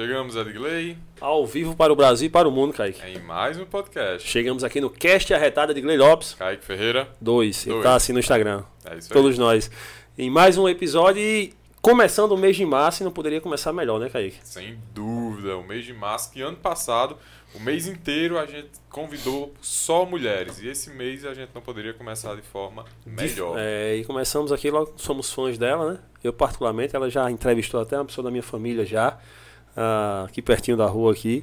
Chegamos, Edgley, Ao vivo para o Brasil e para o mundo, Kaique. em mais um podcast. Chegamos aqui no Cast Arretada de Gley Lopes. Kaique Ferreira, 2. Ele Dois. tá assim no Instagram. é isso aí. Todos nós. Em mais um episódio e começando o mês de março, e não poderia começar melhor, né, Kaique? Sem dúvida, o mês de março, que ano passado, o mês inteiro a gente convidou só mulheres. E esse mês a gente não poderia começar de forma melhor. É, e começamos aqui, logo somos fãs dela, né? Eu particularmente, ela já entrevistou até uma pessoa da minha família já, ah, aqui pertinho da rua aqui.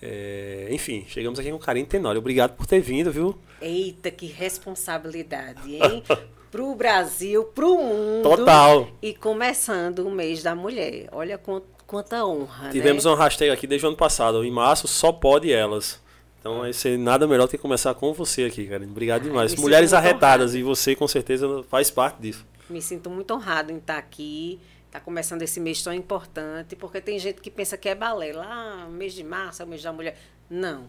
É, enfim, chegamos aqui com carinho tenório. Obrigado por ter vindo, viu? Eita, que responsabilidade, hein? pro Brasil, pro mundo. Total. E começando o mês da mulher. Olha quant- quanta honra, Tivemos né? um hashtag aqui desde o ano passado. Em março só pode elas. Então vai ser nada melhor do que começar com você aqui, cara. Obrigado Ai, demais. Mulheres arretadas e você com certeza faz parte disso. Me sinto muito honrado em estar aqui. Está começando esse mês tão importante, porque tem gente que pensa que é balela. Ah, mês de março é o mês da mulher. Não.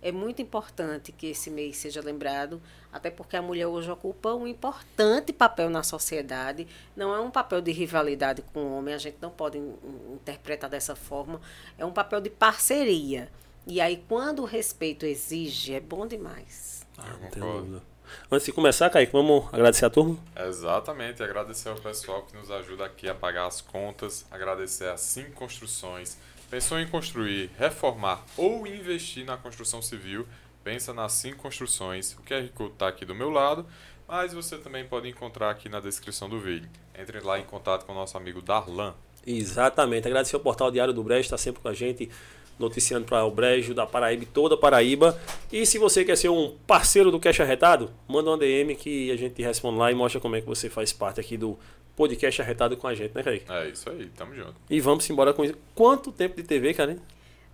É muito importante que esse mês seja lembrado, até porque a mulher hoje ocupa um importante papel na sociedade. Não é um papel de rivalidade com o homem, a gente não pode in- in- interpretar dessa forma. É um papel de parceria. E aí, quando o respeito exige, é bom demais. Eu Não tem dúvida. Antes de começar, Kaique, vamos agradecer a turma? Exatamente, agradecer ao pessoal que nos ajuda aqui a pagar as contas, agradecer a Sim Construções. Pensou em construir, reformar ou investir na construção civil? Pensa na Sim Construções. O QR Code está aqui do meu lado, mas você também pode encontrar aqui na descrição do vídeo. Entre lá em contato com o nosso amigo Darlan. Exatamente. Agradecer ao portal Diário do Brejo, está sempre com a gente, noticiando para o Brejo, da Paraíba toda a Paraíba. E se você quer ser um parceiro do Cash Arretado, manda uma DM que a gente responde lá e mostra como é que você faz parte aqui do podcast Arretado com a gente, né, Kaique? É isso aí, tamo junto. E vamos embora com isso. Quanto tempo de TV, cara? hein?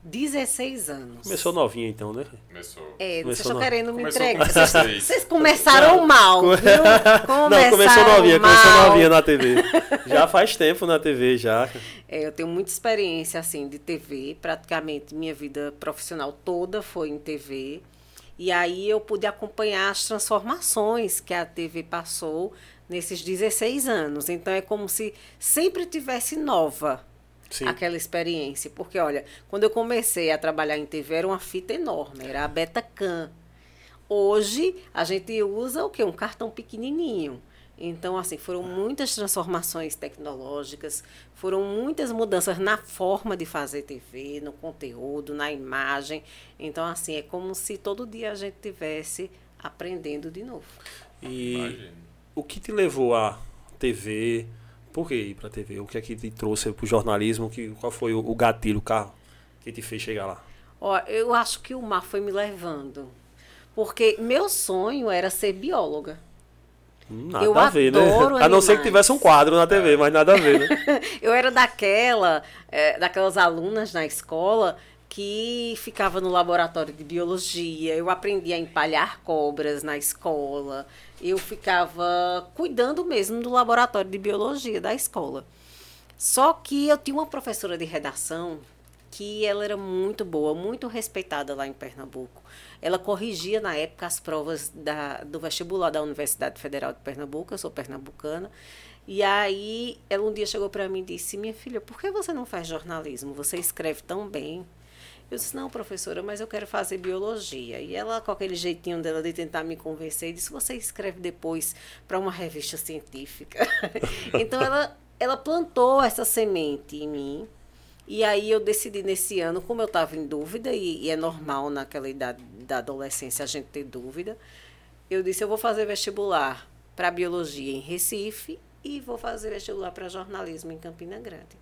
16 anos. Começou novinha então, né? Começou. É, vocês Começou estão no- querendo me Começou entregar. com Vocês, 16. vocês começaram mal, viu? Não, começou novinha, mal. começou novinha na TV. Já faz tempo na TV, já. É, eu tenho muita experiência assim de TV, praticamente minha vida profissional toda foi em TV. E aí eu pude acompanhar as transformações que a TV passou nesses 16 anos. Então é como se sempre tivesse nova Sim. aquela experiência. Porque, olha, quando eu comecei a trabalhar em TV, era uma fita enorme, era a Betacam. Hoje, a gente usa o quê? Um cartão pequenininho. Então, assim, foram muitas transformações tecnológicas, foram muitas mudanças na forma de fazer TV, no conteúdo, na imagem. Então, assim, é como se todo dia a gente tivesse aprendendo de novo. E Imagina. o que te levou à TV? Por que ir pra TV? O que é que te trouxe pro jornalismo? Que, qual foi o, o gatilho, o carro que te fez chegar lá? Ó, eu acho que o mar foi me levando. Porque meu sonho era ser bióloga. Hum, Nada Eu a ver, né? adoro A não ser que animais. tivesse um quadro na TV, mas nada a ver, né? Eu era daquela, eh, daquelas alunas na escola que ficava no laboratório de biologia. Eu aprendi a empalhar cobras na escola. Eu ficava cuidando mesmo do laboratório de biologia da escola. Só que eu tinha uma professora de redação que ela era muito boa, muito respeitada lá em Pernambuco. Ela corrigia na época as provas da, do vestibular da Universidade Federal de Pernambuco, eu sou pernambucana. E aí ela um dia chegou para mim e disse: "Minha filha, por que você não faz jornalismo? Você escreve tão bem". Eu disse: "Não, professora, mas eu quero fazer biologia". E ela com aquele jeitinho dela de tentar me convencer, disse: "Você escreve depois para uma revista científica". então ela ela plantou essa semente em mim. E aí eu decidi nesse ano, como eu estava em dúvida, e, e é normal naquela idade da adolescência a gente ter dúvida, eu disse, eu vou fazer vestibular para biologia em Recife e vou fazer vestibular para jornalismo em Campina Grande.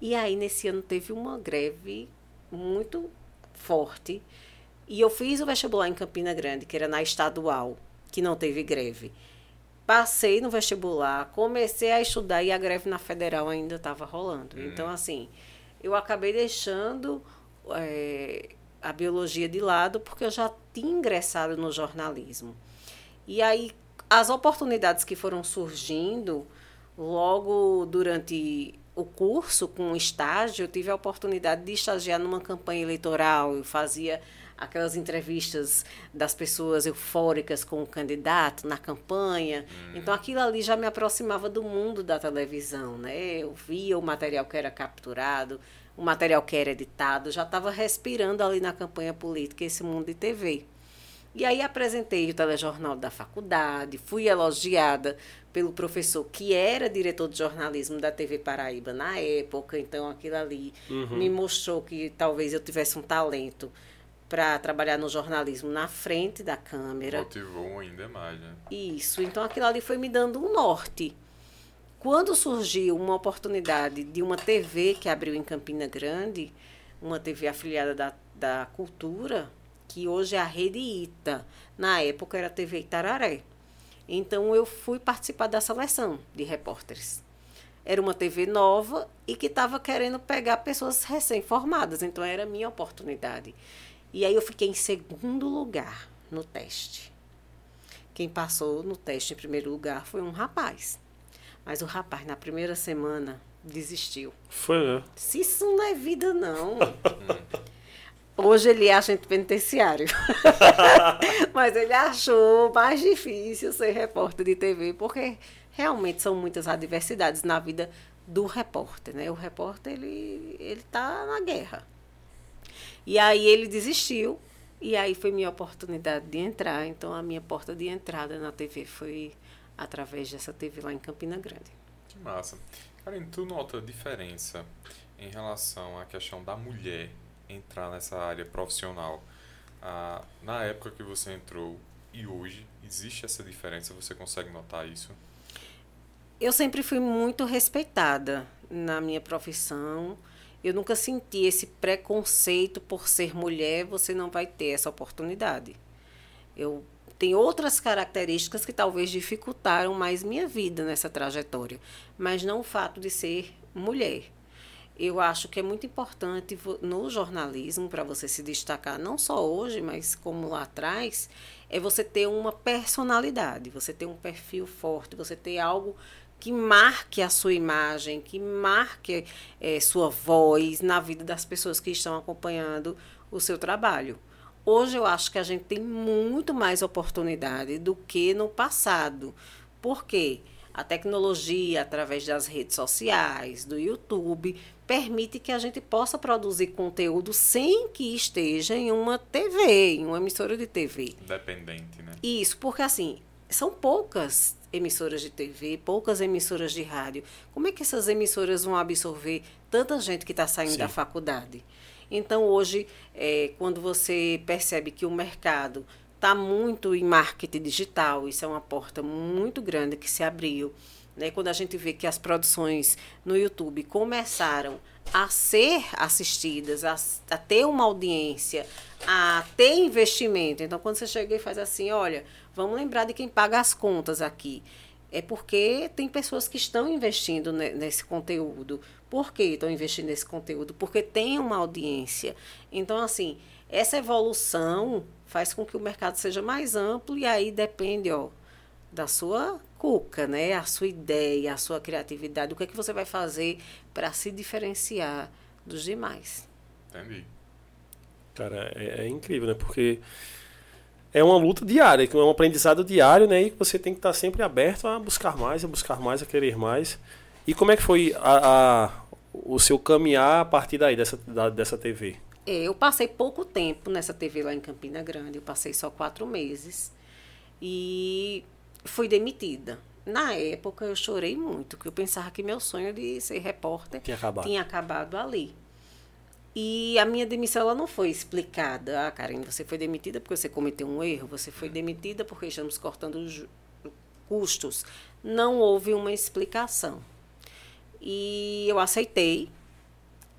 E aí nesse ano teve uma greve muito forte e eu fiz o vestibular em Campina Grande, que era na estadual, que não teve greve. Passei no vestibular, comecei a estudar e a greve na federal ainda estava rolando. Então, assim, eu acabei deixando eh, a biologia de lado porque eu já tinha ingressado no jornalismo. E aí, as oportunidades que foram surgindo logo durante o curso, com o estágio, eu tive a oportunidade de estagiar numa campanha eleitoral. Eu fazia aquelas entrevistas das pessoas eufóricas com o candidato na campanha. Hum. Então aquilo ali já me aproximava do mundo da televisão, né? Eu via o material que era capturado, o material que era editado, já estava respirando ali na campanha política esse mundo de TV. E aí apresentei o telejornal da faculdade, fui elogiada pelo professor que era diretor de jornalismo da TV Paraíba na época, então aquilo ali uhum. me mostrou que talvez eu tivesse um talento para trabalhar no jornalismo na frente da câmera. Motivou ainda mais, né? Isso, então aquilo ali foi me dando um norte. Quando surgiu uma oportunidade de uma TV que abriu em Campina Grande, uma TV afiliada da, da Cultura, que hoje é a Rede Ita, na época era a TV Itararé. Então eu fui participar da seleção de repórteres. Era uma TV nova e que estava querendo pegar pessoas recém-formadas, então era a minha oportunidade. E aí eu fiquei em segundo lugar no teste. Quem passou no teste em primeiro lugar foi um rapaz. Mas o rapaz, na primeira semana, desistiu. Foi, né? Se isso não é vida, não. Hoje ele é agente penitenciário. Mas ele achou mais difícil ser repórter de TV, porque realmente são muitas adversidades na vida do repórter, né? O repórter, ele, ele tá na guerra. E aí ele desistiu. E aí foi minha oportunidade de entrar. Então a minha porta de entrada na TV foi através dessa TV lá em Campina Grande. Que massa. Karen, tu nota diferença em relação à questão da mulher entrar nessa área profissional? Ah, na época que você entrou e hoje, existe essa diferença? Você consegue notar isso? Eu sempre fui muito respeitada na minha profissão eu nunca senti esse preconceito por ser mulher, você não vai ter essa oportunidade. Eu tenho outras características que talvez dificultaram mais minha vida nessa trajetória, mas não o fato de ser mulher. Eu acho que é muito importante no jornalismo, para você se destacar, não só hoje, mas como lá atrás, é você ter uma personalidade, você ter um perfil forte, você ter algo que marque a sua imagem, que marque é, sua voz na vida das pessoas que estão acompanhando o seu trabalho. Hoje eu acho que a gente tem muito mais oportunidade do que no passado. Por quê? A tecnologia, através das redes sociais, do YouTube, permite que a gente possa produzir conteúdo sem que esteja em uma TV, em uma emissora de TV. Dependente, né? Isso, porque assim, são poucas emissoras de TV, poucas emissoras de rádio. Como é que essas emissoras vão absorver tanta gente que está saindo Sim. da faculdade? Então, hoje, é, quando você percebe que o mercado está muito em marketing digital, isso é uma porta muito grande que se abriu. Né? Quando a gente vê que as produções no YouTube começaram a ser assistidas, a, a ter uma audiência, a ter investimento. Então, quando você chega e faz assim, olha, Vamos lembrar de quem paga as contas aqui. É porque tem pessoas que estão investindo nesse conteúdo. Por que estão investindo nesse conteúdo? Porque tem uma audiência. Então, assim, essa evolução faz com que o mercado seja mais amplo e aí depende, ó, da sua cuca, né? A sua ideia, a sua criatividade, o que é que você vai fazer para se diferenciar dos demais. Entendi. Cara, é, é incrível, né? Porque é uma luta diária, é um aprendizado diário, né? E você tem que estar sempre aberto a buscar mais, a buscar mais, a querer mais. E como é que foi a, a o seu caminhar a partir daí, dessa, da, dessa TV? É, eu passei pouco tempo nessa TV lá em Campina Grande, eu passei só quatro meses. E fui demitida. Na época eu chorei muito, porque eu pensava que meu sonho de ser repórter tinha acabado, tinha acabado ali. E a minha demissão ela não foi explicada. Ah, Karen, você foi demitida porque você cometeu um erro, você foi demitida porque estamos cortando os custos. Não houve uma explicação. E eu aceitei.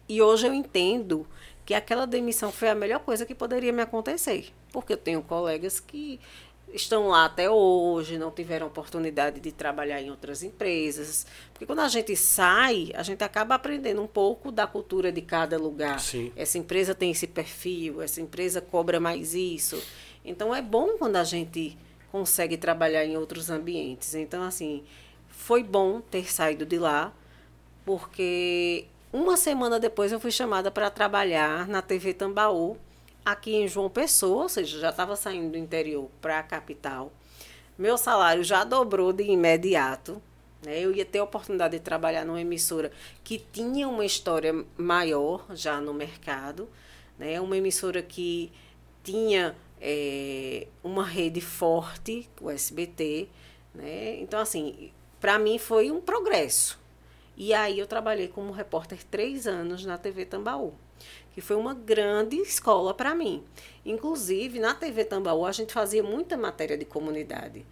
E hoje eu entendo que aquela demissão foi a melhor coisa que poderia me acontecer. Porque eu tenho colegas que estão lá até hoje, não tiveram oportunidade de trabalhar em outras empresas. Porque quando a gente sai, a gente acaba aprendendo um pouco da cultura de cada lugar. Sim. Essa empresa tem esse perfil, essa empresa cobra mais isso. Então é bom quando a gente consegue trabalhar em outros ambientes. Então, assim, foi bom ter saído de lá, porque uma semana depois eu fui chamada para trabalhar na TV Tambaú aqui em João Pessoa, ou seja, já estava saindo do interior para a capital. Meu salário já dobrou de imediato. Né? Eu ia ter a oportunidade de trabalhar numa emissora que tinha uma história maior já no mercado. Né? Uma emissora que tinha é, uma rede forte, o SBT. Né? Então, assim, para mim foi um progresso. E aí eu trabalhei como repórter três anos na TV Tambaú, que foi uma grande escola para mim. Inclusive, na TV Tambaú, a gente fazia muita matéria de comunidade.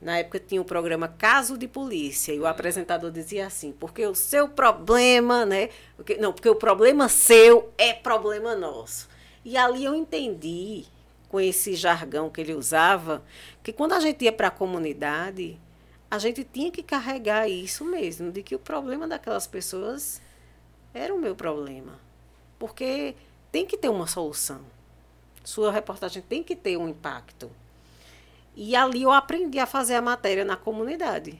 Na época tinha o programa Caso de Polícia, e o apresentador dizia assim, porque o seu problema, né? Porque, não, porque o problema seu é problema nosso. E ali eu entendi, com esse jargão que ele usava, que quando a gente ia para a comunidade, a gente tinha que carregar isso mesmo, de que o problema daquelas pessoas era o meu problema. Porque tem que ter uma solução. Sua reportagem tem que ter um impacto. E ali eu aprendi a fazer a matéria na comunidade.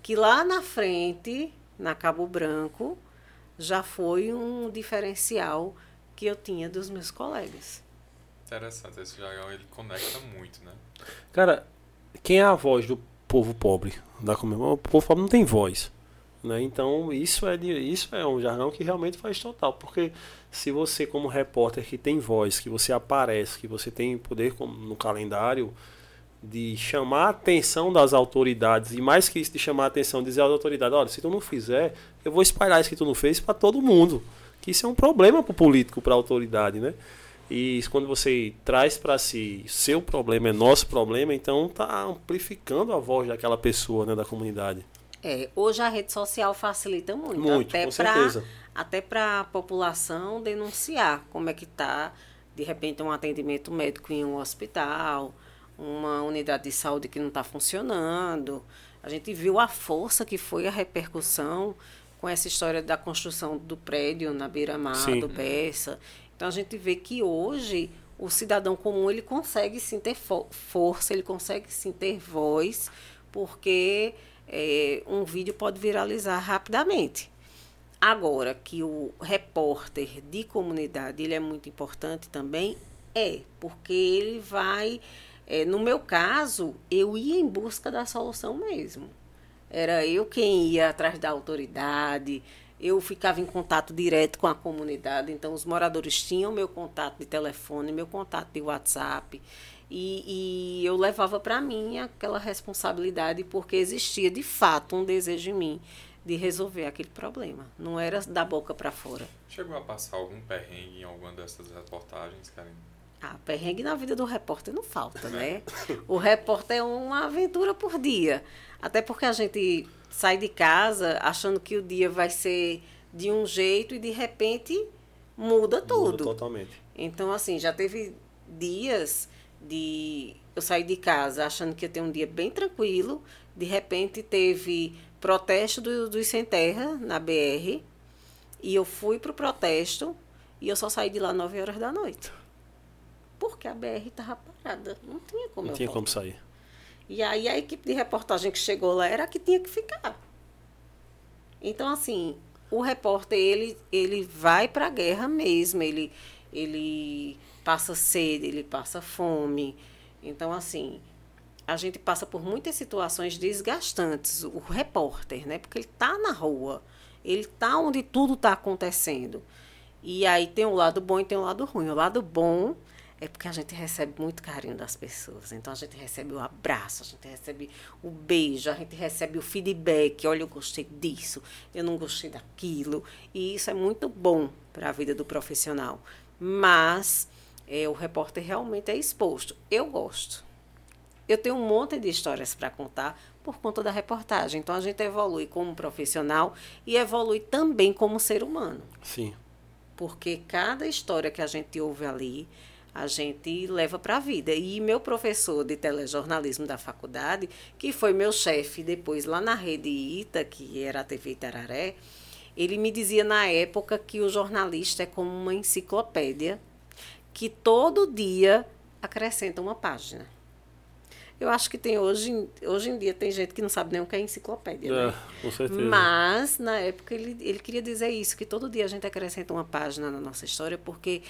Que lá na frente, na Cabo Branco, já foi um diferencial que eu tinha dos meus colegas. Interessante, esse jargão ele conecta muito, né? Cara, quem é a voz do povo pobre da O povo pobre não tem voz. Né? Então isso é, isso é um jargão que realmente faz total. Porque se você, como repórter que tem voz, que você aparece, que você tem poder no calendário de chamar a atenção das autoridades, e mais que isso, de chamar a atenção, dizer às autoridades, olha, se tu não fizer, eu vou espalhar isso que tu não fez para todo mundo. Que isso é um problema para o político, para a autoridade, né? E quando você traz para si seu problema é nosso problema, então tá amplificando a voz daquela pessoa, né, da comunidade. É, hoje a rede social facilita muito, muito até para até para a população denunciar como é que tá de repente um atendimento médico em um hospital, uma unidade de saúde que não está funcionando. A gente viu a força que foi a repercussão com essa história da construção do prédio na beira-mar do Bessa. Então a gente vê que hoje o cidadão comum ele consegue sim ter fo força, ele consegue sim ter voz, porque é, um vídeo pode viralizar rapidamente. Agora que o repórter de comunidade ele é muito importante também, é, porque ele vai. É, no meu caso, eu ia em busca da solução mesmo. Era eu quem ia atrás da autoridade, eu ficava em contato direto com a comunidade, então os moradores tinham meu contato de telefone, meu contato de WhatsApp, e, e eu levava para mim aquela responsabilidade, porque existia de fato um desejo em mim de resolver aquele problema. Não era da boca para fora. Chegou a passar algum perrengue em alguma dessas reportagens, Karen? Ah, perrengue na vida do repórter não falta, né? o repórter é uma aventura por dia. Até porque a gente sai de casa achando que o dia vai ser de um jeito e de repente muda tudo. Muda totalmente. Então, assim, já teve dias de eu sair de casa achando que ia ter um dia bem tranquilo, de repente teve protesto do, dos sem terra na BR e eu fui pro protesto e eu só saí de lá 9 horas da noite. Porque a BR estava parada, não tinha como Não tinha como sair. E aí a equipe de reportagem que chegou lá era a que tinha que ficar. Então, assim, o repórter, ele, ele vai para a guerra mesmo, ele, ele passa sede, ele passa fome. Então, assim, a gente passa por muitas situações desgastantes, o repórter, né? Porque ele está na rua, ele está onde tudo está acontecendo. E aí tem o lado bom e tem o lado ruim. O lado bom é porque a gente recebe muito carinho das pessoas. Então a gente recebe o abraço, a gente recebe o beijo, a gente recebe o feedback. Olha, eu gostei disso, eu não gostei daquilo. E isso é muito bom para a vida do profissional. Mas é, o repórter realmente é exposto. Eu gosto. Eu tenho um monte de histórias para contar por conta da reportagem. Então a gente evolui como profissional e evolui também como ser humano. Sim. Porque cada história que a gente ouve ali a gente leva para a vida. E meu professor de telejornalismo da faculdade, que foi meu chefe depois lá na rede ITA, que era a TV Itararé, ele me dizia na época que o jornalista é como uma enciclopédia que todo dia acrescenta uma página. Eu acho que tem hoje, hoje em dia tem gente que não sabe nem o que é enciclopédia. É, né? com certeza. Mas, na época, ele, ele queria dizer isso, que todo dia a gente acrescenta uma página na nossa história, porque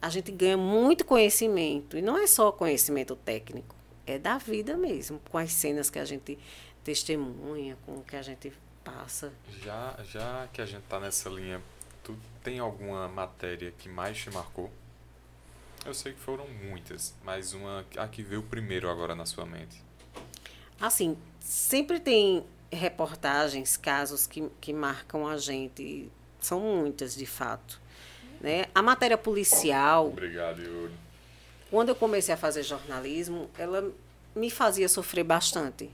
a gente ganha muito conhecimento. E não é só conhecimento técnico, é da vida mesmo, com as cenas que a gente testemunha, com o que a gente passa. Já, já que a gente está nessa linha, tu tem alguma matéria que mais te marcou? Eu sei que foram muitas, mas uma a que veio primeiro agora na sua mente. Assim, sempre tem reportagens, casos que, que marcam a gente. São muitas, de fato. Né? A matéria policial. Obrigado, Yuri. Quando eu comecei a fazer jornalismo, ela me fazia sofrer bastante.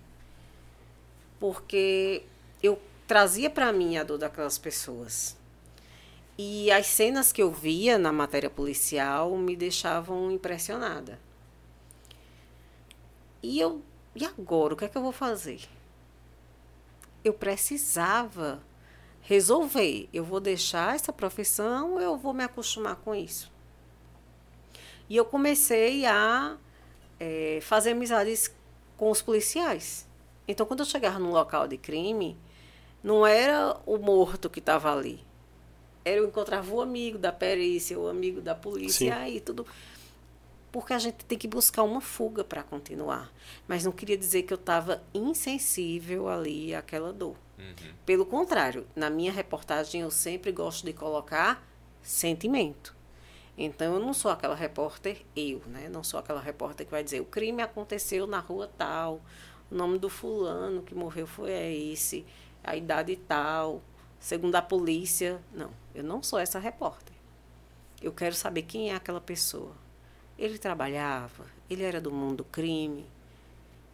Porque eu trazia para mim a dor daquelas pessoas. E as cenas que eu via na matéria policial me deixavam impressionada. E eu, e agora, o que é que eu vou fazer? Eu precisava resolver. Eu vou deixar essa profissão eu vou me acostumar com isso? E eu comecei a é, fazer amizades com os policiais. Então, quando eu chegava num local de crime, não era o morto que estava ali. Era eu encontrava o amigo da perícia, o amigo da polícia, aí tudo. Porque a gente tem que buscar uma fuga para continuar. Mas não queria dizer que eu estava insensível ali àquela dor. Uhum. Pelo contrário, na minha reportagem eu sempre gosto de colocar sentimento. Então eu não sou aquela repórter eu, né? Não sou aquela repórter que vai dizer o crime aconteceu na rua tal, o nome do fulano que morreu foi esse, a idade tal, segundo a polícia. Não, eu não sou essa repórter. Eu quero saber quem é aquela pessoa. Ele trabalhava, ele era do mundo do crime.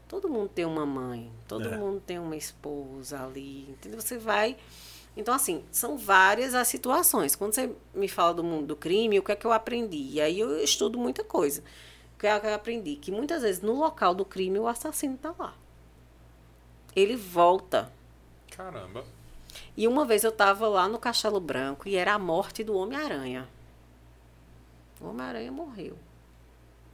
Todo mundo tem uma mãe, todo é. mundo tem uma esposa ali, entendeu? Você vai. Então, assim, são várias as situações. Quando você me fala do mundo do crime, o que é que eu aprendi? E aí eu estudo muita coisa. O que é que eu aprendi? Que muitas vezes no local do crime o assassino está lá. Ele volta. Caramba. E uma vez eu estava lá no Castelo Branco e era a morte do Homem-Aranha. O Homem-Aranha morreu.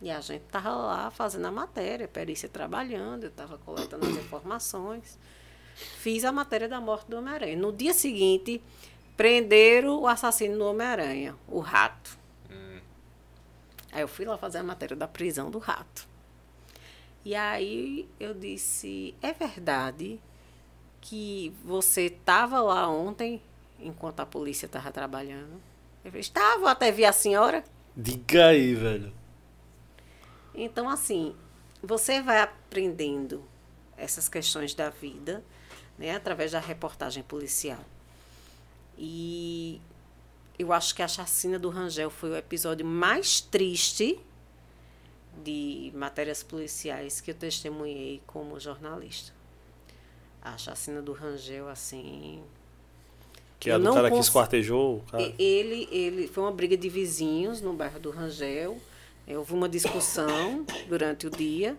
E a gente estava lá fazendo a matéria, a perícia trabalhando, eu estava coletando as informações. Fiz a matéria da morte do Homem-Aranha. No dia seguinte, prenderam o assassino do Homem-Aranha, o rato. Aí eu fui lá fazer a matéria da prisão do rato. E aí eu disse: é verdade que você estava lá ontem, enquanto a polícia estava trabalhando? Estava, até vi a senhora. Diga aí, velho. Então, assim, você vai aprendendo essas questões da vida, né, através da reportagem policial. E eu acho que a chacina do Rangel foi o episódio mais triste de matérias policiais que eu testemunhei como jornalista a chacina do Rangel, assim. Que é do cara que esquartejou? Cara. Ele, ele foi uma briga de vizinhos no bairro do Rangel. Houve uma discussão durante o dia.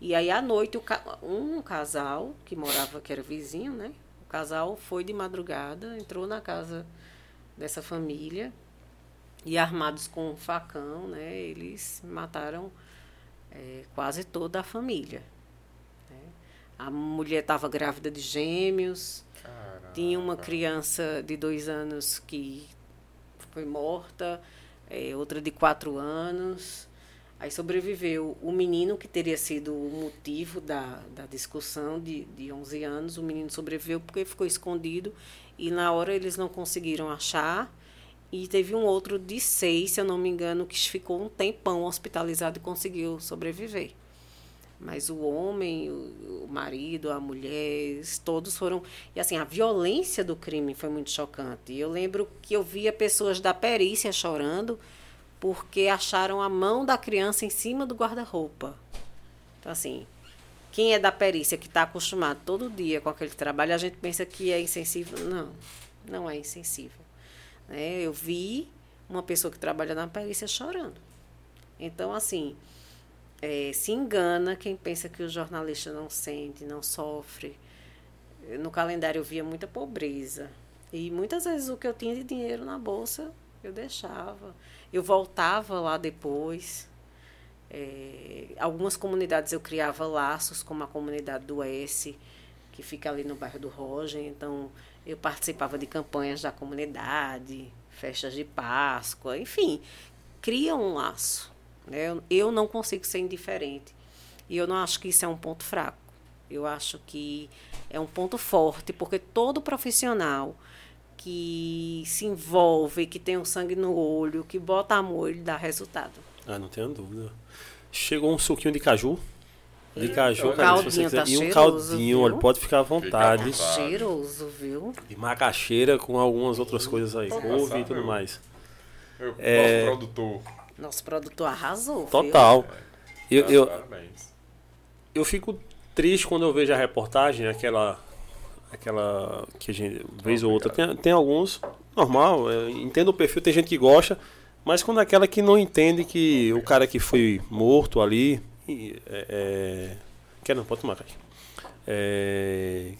E aí, à noite, um casal que morava, que era vizinho, né? O casal foi de madrugada, entrou na casa dessa família e armados com um facão, né? Eles mataram é, quase toda a família. A mulher estava grávida de gêmeos. Caramba. Tinha uma criança de dois anos que foi morta, é, outra de quatro anos. Aí sobreviveu o menino, que teria sido o motivo da, da discussão de, de 11 anos. O menino sobreviveu porque ficou escondido e na hora eles não conseguiram achar. E teve um outro de seis, se eu não me engano, que ficou um tempão hospitalizado e conseguiu sobreviver. Mas o homem, o, marido, a mulher, todos foram. E assim, a violência do crime foi muito chocante. Eu lembro que eu via pessoas da perícia chorando porque acharam a mão da criança em cima do guarda-roupa. Então, assim, quem é da perícia, que está acostumado todo dia com aquele trabalho, a gente pensa que é insensível. Não, não é insensível. Né? Eu vi uma pessoa que trabalha na perícia chorando. Então, assim, é, se engana quem pensa que o jornalista não sente, não sofre. No calendário eu via muita pobreza. E muitas vezes o que eu tinha de dinheiro na bolsa, eu deixava. Eu voltava lá depois. É, algumas comunidades eu criava laços, como a comunidade do S, que fica ali no bairro do Roger. Então, eu participava de campanhas da comunidade, festas de Páscoa, enfim cria um laço. Né? Eu, eu não consigo ser indiferente. E eu não acho que isso é um ponto fraco. Eu acho que é um ponto forte, porque todo profissional que se envolve, que tem o sangue no olho, que bota amor, ele dá resultado. Ah, não tenho dúvida. Chegou um suquinho de caju. De caju, o cara, se você quiser. tá e um caldinho, viu? olha, pode ficar à vontade. Fica vontade. Cheiroso, viu? De macaxeira com algumas outras coisas aí. Couve e tudo meu. mais. Meu, É. Nosso produtor. Nosso produtor arrasou. viu? Total. Eu, Tá, eu, Parabéns. eu fico triste quando eu vejo a reportagem, aquela. Aquela que a gente, vez ou outra, tem, tem alguns, normal, eu entendo o perfil, tem gente que gosta, mas quando é aquela que não entende que o cara que foi morto ali. É, é, quer não, pode tomar, cara. É,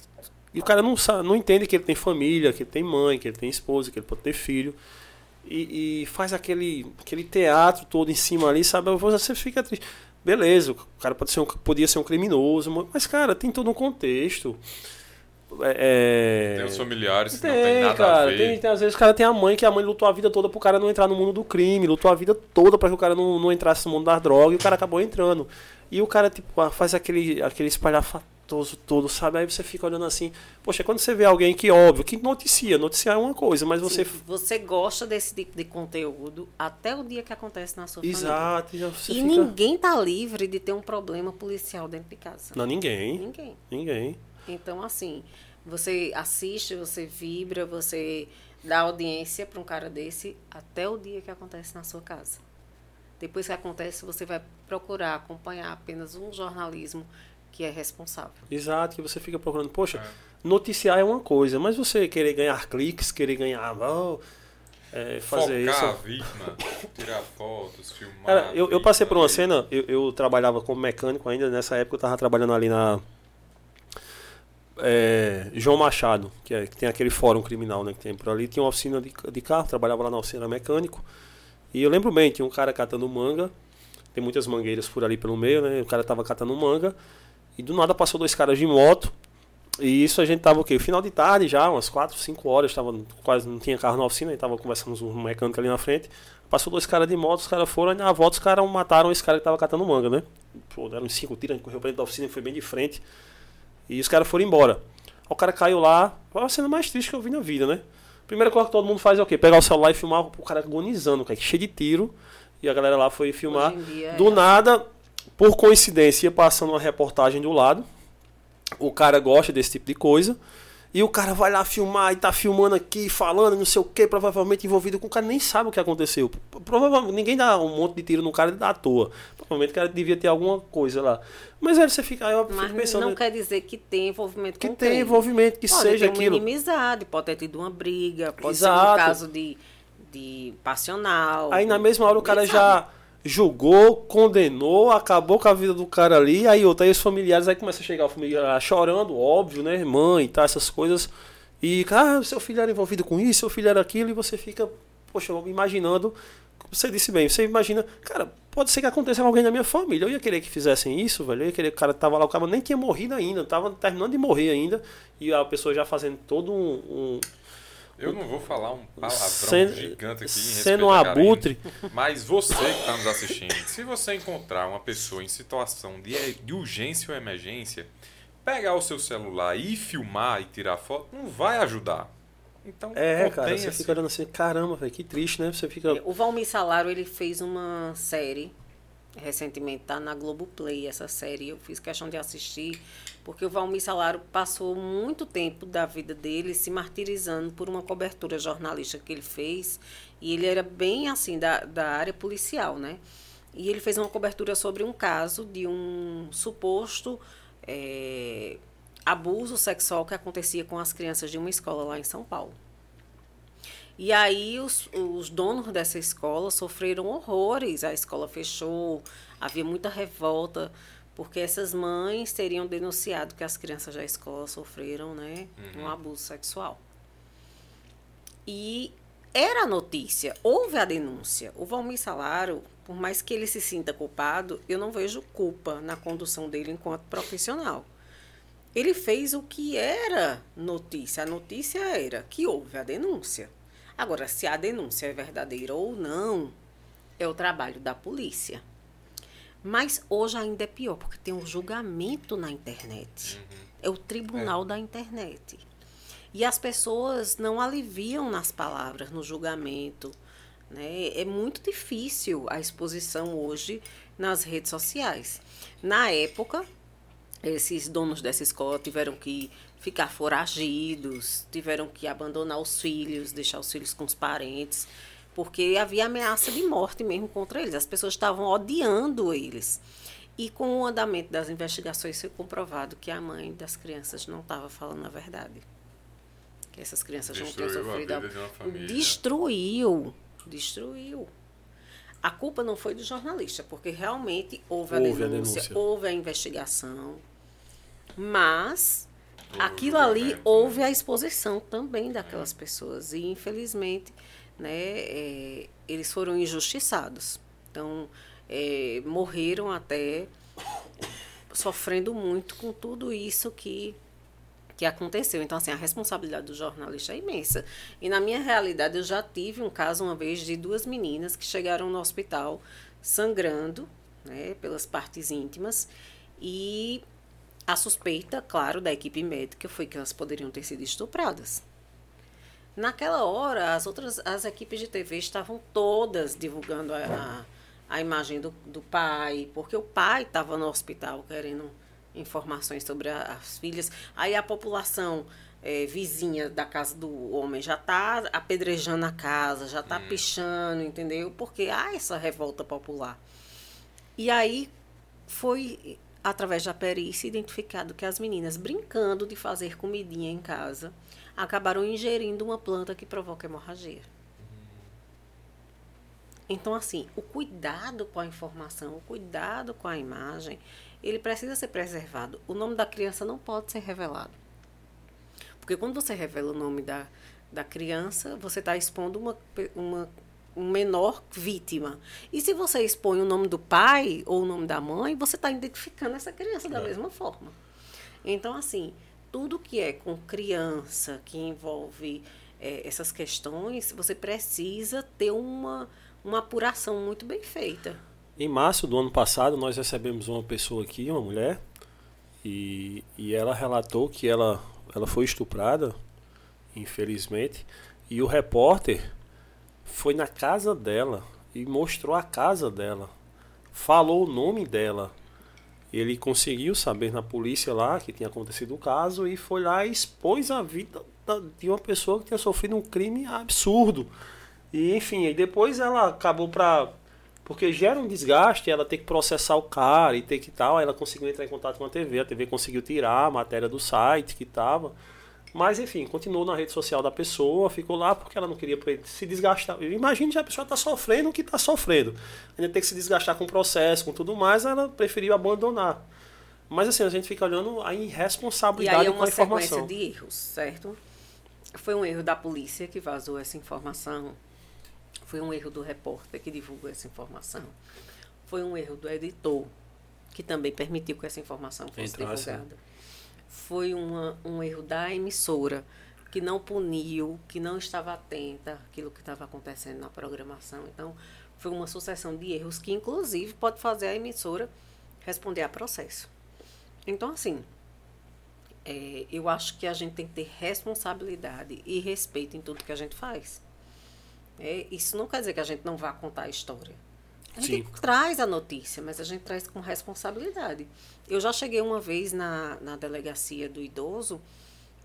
e o cara não, sabe, não entende que ele tem família, que ele tem mãe, que ele tem esposa, que ele pode ter filho. E, e faz aquele, aquele teatro todo em cima ali, sabe? Você fica triste. Beleza, o cara pode ser um, podia ser um criminoso, mas, cara, tem todo um contexto. É, Tem os familiares que tem, não tem nada cara. a ver. Tem, tem, às vezes o cara tem a mãe que a mãe lutou a vida toda pro cara não entrar no mundo do crime, lutou a vida toda para que o cara não, não entrasse no mundo das drogas e o cara acabou entrando. E o cara, tipo, ah, faz aquele, aquele espalhafatoso todo, sabe? Aí você fica olhando assim. Poxa, quando você vê alguém que, óbvio, que noticia, noticiar é uma coisa, mas você. Sim, você gosta desse tipo de conteúdo até o dia que acontece na sua família. Exato, e você E fica. ninguém tá livre de ter um problema policial dentro de casa. Não, ninguém. Ninguém. Ninguém. Então, assim, você assiste, você vibra, você dá audiência para um cara desse até o dia que acontece na sua casa. Depois que acontece, você vai procurar acompanhar apenas um jornalismo que é responsável. Exato, que você fica procurando. Poxa, É. noticiar é uma coisa, mas você querer ganhar cliques, querer ganhar. oh, é, fazer Focar a isso. vítima, tirar fotos, filmar. Cara, a eu, eu passei por uma cena, eu, eu trabalhava como mecânico ainda, nessa época eu tava trabalhando ali na. é, João Machado, que, é, que tem aquele fórum criminal né, que tem por ali, tinha uma oficina de, de carro, trabalhava lá na oficina mecânico. E eu lembro bem, tinha um cara catando manga, tem muitas mangueiras por ali pelo meio, né? O cara tava catando manga, e do nada passou dois caras de moto. E isso a gente tava o quê? Final de tarde já, umas 4, 5 horas, tava, quase não tinha carro na oficina, a gente tava conversando com um mecânico ali na frente. Passou dois caras de moto, os caras foram, e na volta os caras mataram esse cara que tava catando manga, né? Pô, deram uns cinco tiros, a gente correu pra dentro da oficina, foi bem de frente. E os caras foram embora. O cara caiu lá, foi a cena mais triste que eu vi na vida, né? Primeira coisa que todo mundo faz é o quê? Pegar o celular e filmar o cara agonizando, cara, cheio de tiro. E a galera lá foi filmar. Dia é Do assim. nada, por coincidência, ia passando uma reportagem do lado. O cara gosta desse tipo de coisa. E o cara vai lá filmar e tá filmando aqui, falando, não sei o que, provavelmente envolvido com o cara, nem sabe o que aconteceu. Provavelmente ninguém dá um monte de tiro no cara à toa. Provavelmente o cara devia ter alguma coisa lá. Mas aí você fica, aí eu fico Mas pensando não quer dizer que tem envolvimento que com tem crime. envolvimento, que pode seja ter aquilo. uma inimizade, pode ter tido uma briga, pode ser um Exato. caso de, de passional. Aí na mesma hora o cara sabe. Julgou, condenou, acabou com a vida do cara ali, aí outra, aí os familiares, aí começa a chegar o familiar chorando, óbvio, né? Mãe tal, essas coisas. E, ah, seu filho era envolvido com isso, seu filho era aquilo, e você fica, poxa, imaginando. Você disse bem, você imagina, cara, pode ser que aconteça com alguém da minha família. Eu ia querer que fizessem isso, velho. Eu ia querer que o cara tava lá, o cara nem tinha morrido ainda, tava terminando de morrer ainda, e a pessoa já fazendo todo um- um Eu não vou falar um palavrão Sendo- gigante aqui em sendo um abutre. Mas você que está nos assistindo, se você encontrar uma pessoa em situação de, de urgência ou emergência, pegar o seu celular e filmar e tirar foto não vai ajudar. Então, É, cara, você fica olhando assim, caramba, velho, que triste, né? Você fica. O Valmir Salaro, ele fez uma série, recentemente, tá na Globoplay, essa série. Eu fiz questão de assistir, porque o Valmir Salaro passou muito tempo da vida dele se martirizando por uma cobertura jornalística que ele fez. E ele era bem, assim, da, da área policial, né? E ele fez uma cobertura sobre um caso de um suposto eh, abuso sexual que acontecia com as crianças de uma escola lá em São Paulo. E aí os, os donos dessa escola sofreram horrores. A escola fechou, havia muita revolta, porque essas mães teriam denunciado que as crianças da escola sofreram né, um abuso sexual. E era a notícia, houve a denúncia. O Valmir Salaro, por mais que ele se sinta culpado, eu não vejo culpa na condução dele enquanto profissional. Ele fez o que era notícia. A notícia era que houve a denúncia. Agora, se a denúncia é verdadeira ou não, é o trabalho da polícia. Mas hoje ainda é pior, porque tem um julgamento na internet. Uhum. É o tribunal é. da internet. E as pessoas não aliviam nas palavras, no julgamento. Né? É muito difícil a exposição hoje nas redes sociais. Na época, esses donos dessa escola tiveram que ficar foragidos, tiveram que abandonar os filhos, deixar os filhos com os parentes porque havia ameaça de morte mesmo contra eles. As pessoas estavam odiando eles. E com o andamento das investigações foi comprovado que a mãe das crianças não estava falando a verdade. Que essas crianças destruiu não tinham sofrido. A vida de uma família. Destruiu. Destruiu. A culpa não foi do jornalista, porque realmente houve, houve a, denúncia, a denúncia, houve a investigação, mas houve aquilo ali houve a exposição também daquelas pessoas. E infelizmente né, é, eles foram injustiçados. Então, é, morreram até sofrendo muito com tudo isso que, que aconteceu. Então, assim, a responsabilidade do jornalista é imensa. E na minha realidade, eu já tive um caso uma vez de duas meninas que chegaram no hospital sangrando, né, pelas partes íntimas, e a suspeita, claro, da equipe médica foi que elas poderiam ter sido estupradas. Naquela hora, as outras as equipes de TV estavam todas divulgando a, a, a imagem do, do pai, porque o pai estava no hospital querendo informações sobre a, as filhas. Aí a população é, vizinha da casa do homem já está apedrejando a casa, já está hum. pichando, entendeu? Porque há essa revolta popular. E aí foi, através da perícia, identificado que as meninas brincando de fazer comidinha em casa acabaram ingerindo uma planta que provoca hemorragia. Então, assim, o cuidado com a informação, o cuidado com a imagem, ele precisa ser preservado. O nome da criança não pode ser revelado. Porque quando você revela o nome da, da criança, você está expondo uma, uma um menor vítima. E se você expõe o nome do pai ou o nome da mãe, você está identificando essa criança da mesma forma. Então, assim, tudo que é com criança, que envolve é, essas questões, você precisa ter uma, uma apuração muito bem feita. Em março do ano passado, nós recebemos uma pessoa aqui, uma mulher, e, e ela relatou que ela, ela foi estuprada, infelizmente, e o repórter foi na casa dela e mostrou a casa dela, falou o nome dela, ele conseguiu saber na polícia lá que tinha acontecido o caso e foi lá e expôs a vida de uma pessoa que tinha sofrido um crime absurdo. E enfim, e depois ela acabou pra. Porque gera um desgaste ela ter que processar o cara e ter que tal. Aí ela conseguiu entrar em contato com a TV, a TV conseguiu tirar a matéria do site que estava. Mas, enfim, continuou na rede social da pessoa, ficou lá porque ela não queria se desgastar. Imagine se a pessoa está sofrendo o que está sofrendo. Ainda tem que se desgastar com o processo, com tudo mais, ela preferiu abandonar. Mas, assim, a gente fica olhando a irresponsabilidade e aí é com a informação. de erros, certo? Foi um erro da polícia que vazou essa informação. Foi um erro do repórter que divulgou essa informação. Foi um erro do editor, que também permitiu que essa informação fosse Entrasse. divulgada foi uma, um erro da emissora, que não puniu, que não estava atenta àquilo que estava acontecendo na programação. Então, foi uma sucessão de erros que, inclusive, pode fazer a emissora responder a processo. Então, assim, é, eu acho que a gente tem que ter responsabilidade e respeito em tudo que a gente faz. É, isso não quer dizer que a gente não vá contar a história. A gente Sim. traz a notícia, mas a gente traz com responsabilidade. Eu já cheguei uma vez na, na delegacia do idoso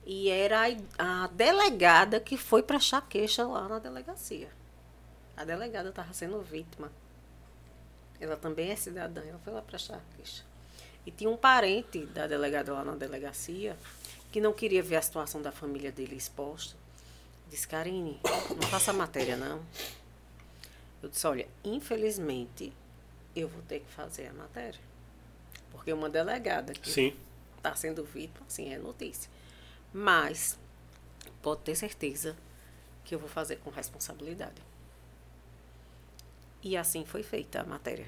e era a, a delegada que foi para achar queixa lá na delegacia. A delegada estava sendo vítima. Ela também é cidadã, ela foi lá para achar queixa. E tinha um parente da delegada lá na delegacia que não queria ver a situação da família dele exposta. Disse, Karine, não faça matéria não. Eu disse, olha, infelizmente, eu vou ter que fazer a matéria. Porque uma delegada que está sendo vítima, assim, é notícia. Mas pode ter certeza que eu vou fazer com responsabilidade. E assim foi feita a matéria.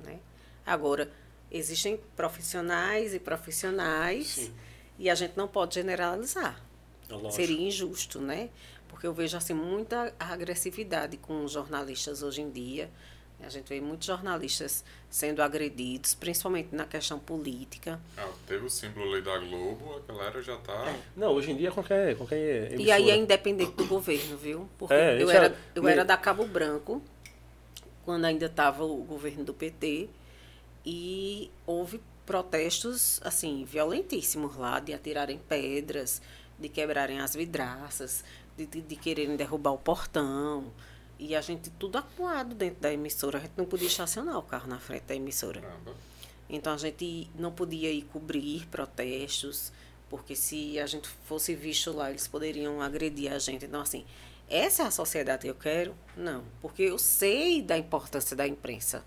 Né? Agora, existem profissionais e profissionais Sim. e a gente não pode generalizar. Lógico. Seria injusto, né? Porque eu vejo assim muita agressividade com os jornalistas hoje em dia. A gente vê muitos jornalistas sendo agredidos, principalmente na questão política. Ah, teve o símbolo ali da Globo, a galera já tá. Não, hoje em dia qualquer, qualquer E aí é emissora. independente do governo, viu? Porque É, eu, era, é- eu me- era da Cabo Branco, quando ainda estava o governo do PT, e houve protestos, assim, violentíssimos lá, de atirarem pedras, de quebrarem as vidraças, de, de, de quererem derrubar o portão. E a gente tudo acuado dentro da emissora. A gente não podia estacionar o carro na frente da emissora. Caramba. Então a gente não podia ir cobrir protestos, porque se a gente fosse visto lá, eles poderiam agredir a gente. Então, assim, essa é a sociedade que eu quero? Não, porque eu sei da importância da imprensa.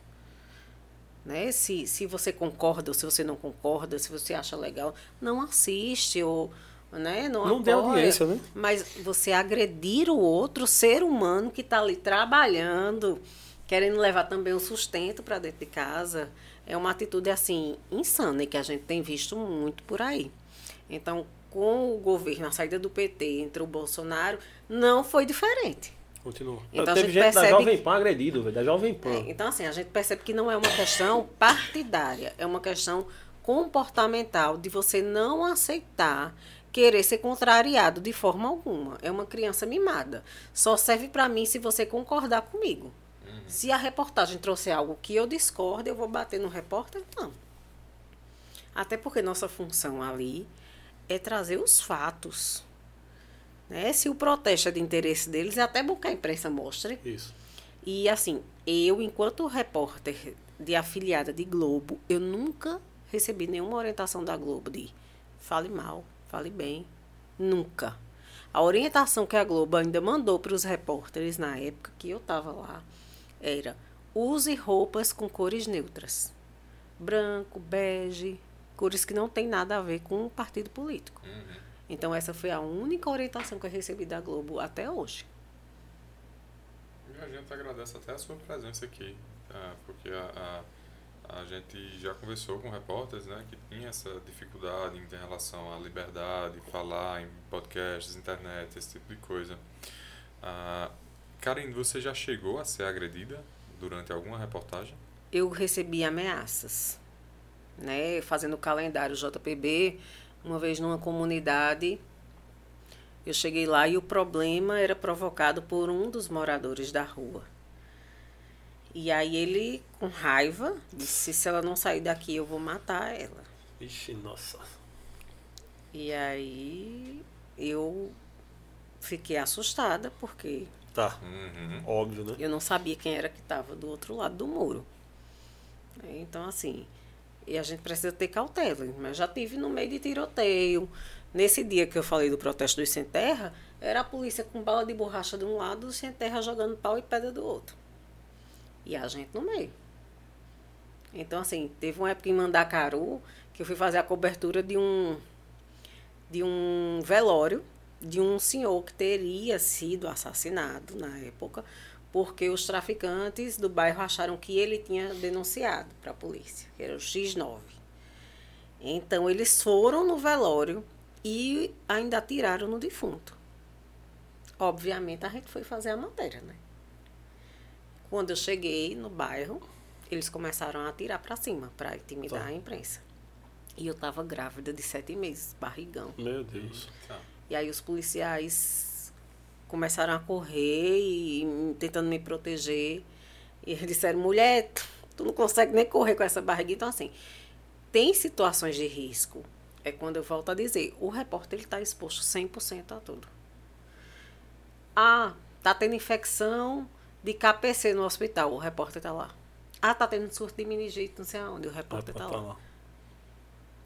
Né? Se, se você concorda ou se você não concorda, se você acha legal, não assiste ou né? não, Não apoia. audiência, né? Mas você agredir o outro ser humano que está ali trabalhando, querendo levar também o sustento para dentro de casa, é uma atitude assim insana e que a gente tem visto muito por aí. Então, com o governo, a saída do PT entre o Bolsonaro, não foi diferente. Continua. Então a Teve gente gente da percebe Jovem que- Pan agredido. Da Jovem Pan. É, então, assim, a gente percebe que não é uma questão partidária, é uma questão comportamental de você não aceitar querer ser contrariado de forma alguma. É uma criança mimada. Só serve para mim se você concordar comigo. Se a reportagem trouxer algo que eu discordo, eu vou bater no repórter? Não. Até porque nossa função ali é trazer os fatos. Né? Se o protesto é de interesse deles, é até bom que a imprensa mostre. Isso. E assim, eu, enquanto repórter de afiliada de Globo, eu nunca recebi nenhuma orientação da Globo de fale mal, fale bem. Nunca. A orientação que a Globo ainda mandou para os repórteres na época que eu estava lá era use roupas com cores neutras. Branco, bege, cores que não tem nada a ver com o partido político. Então essa foi a única orientação que eu recebi da Globo até hoje. E a gente agradece até a sua presença aqui, tá? porque a, a, a gente já conversou com repórteres né, que tinha essa dificuldade em relação à liberdade, falar em podcasts, internet, esse tipo de coisa. Ah, Karen, você já chegou a ser agredida durante alguma reportagem? eu recebi ameaças, né? Fazendo o calendário JPB, uma vez numa comunidade, eu cheguei lá e o problema era provocado por um dos moradores da rua. E aí ele, com raiva, disse: se ela não sair daqui, eu vou matar ela. Ixi, nossa. E aí eu fiquei assustada, porque Tá. Uhum. Óbvio, né? Eu não sabia quem era que estava do outro lado do muro. Então, assim, e a gente precisa ter cautela. Mas eu já tive no meio de tiroteio. Nesse dia que eu falei do protesto dos sem terra, era a polícia com bala de borracha de um lado, sem terra jogando pau e pedra do outro. E a gente no meio. Então, assim, teve uma época em Mandacaru que eu fui fazer a cobertura de um de um velório de um senhor que teria sido assassinado na época, porque os traficantes do bairro acharam que ele tinha denunciado para a polícia, que era o X9. Então eles foram no velório e ainda atiraram no defunto. Obviamente a gente foi fazer a matéria, né? Quando eu cheguei no bairro, eles começaram a atirar para cima para intimidar Tá. a imprensa. E eu estava grávida de sete meses, barrigão. Meu Deus. Tá. E aí os policiais começaram a correr e tentando me proteger. E eles disseram, mulher, tu- tu não consegue nem correr com essa barriga. Então, assim, tem situações de risco. É quando eu volto a dizer, o repórter está exposto 100% a tudo. Ah, tá tendo infecção de KPC no hospital, o repórter está lá. Ah, tá tendo surto de meningite, não sei aonde, o repórter está Tá lá.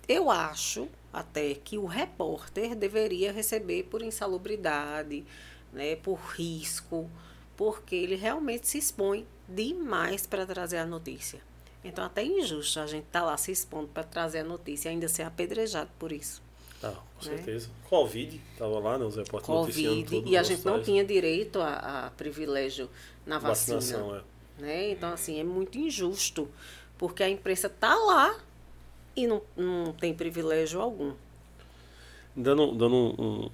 Eu acho até que o repórter deveria receber por insalubridade, né, por risco, porque ele realmente se expõe demais para trazer a notícia. Então, até é injusto a gente estar lá se expondo para trazer a notícia e ainda ser apedrejado por isso. Tá, com Né? certeza. Covid, tava lá, né? Os repórteres Covid, tudo e a gente não tinha direito a, a privilégio na vacina. Vacinação, é. né? Então, assim, é muito injusto, porque a imprensa está lá e não, não tem privilégio algum. Dando, dando um, um-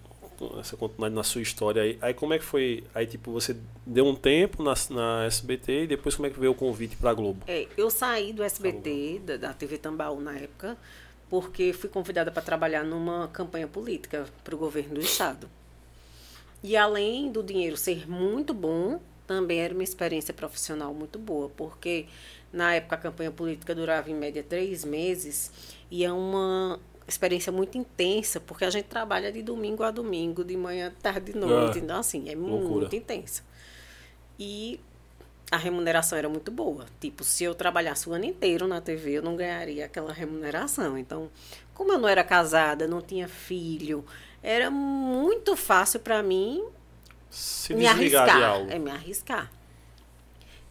essa continuidade na sua história aí. Aí como é que foi? Aí tipo, você deu um tempo na, na SBT e depois como é que veio o convite para a Globo? É, eu saí do SBT, da, da TV Tambaú na época, porque fui convidada para trabalhar numa campanha política para o governo do estado. E além do dinheiro ser muito bom, também era uma experiência profissional muito boa, porque na época a campanha política durava em média três meses e é uma experiência muito intensa, porque a gente trabalha de domingo a domingo, de manhã, tarde e noite. Ah, então, assim, é loucura. muito intensa. E a remuneração era muito boa. Tipo, se eu trabalhasse o ano inteiro na TV, eu não ganharia aquela remuneração. Então, como eu não era casada, não tinha filho, era muito fácil para mim Se me arriscar. algo. É, me arriscar.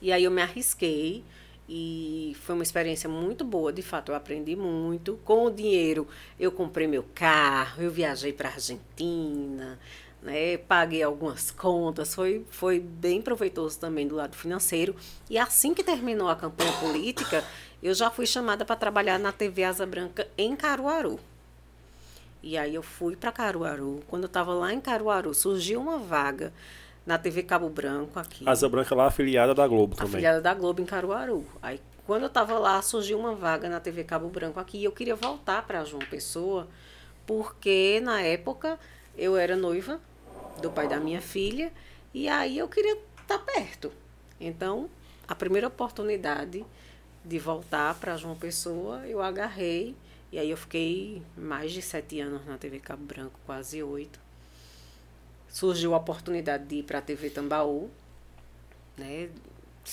E aí eu me arrisquei e foi uma experiência muito boa, de fato, eu aprendi muito. Com o dinheiro, eu comprei meu carro, eu viajei para a Argentina, né, paguei algumas contas, foi, foi bem proveitoso também do lado financeiro. E assim que terminou a campanha política, eu já fui chamada para trabalhar na TV Asa Branca em Caruaru. E aí eu fui para Caruaru. Quando eu estava lá em Caruaru, surgiu uma vaga na TV Cabo Branco aqui. Asa Branca lá afiliada da Globo também. afiliada da Globo em Caruaru. Aí quando eu estava lá, surgiu uma vaga na TV Cabo Branco aqui e eu queria voltar para João Pessoa, porque na época eu era noiva do pai da minha filha e aí eu queria estar perto. Então, a primeira oportunidade de voltar para João Pessoa, eu agarrei e aí eu fiquei mais de sete anos na TV Cabo Branco, quase oito. Surgiu a oportunidade de ir para a TV Tambaú, né?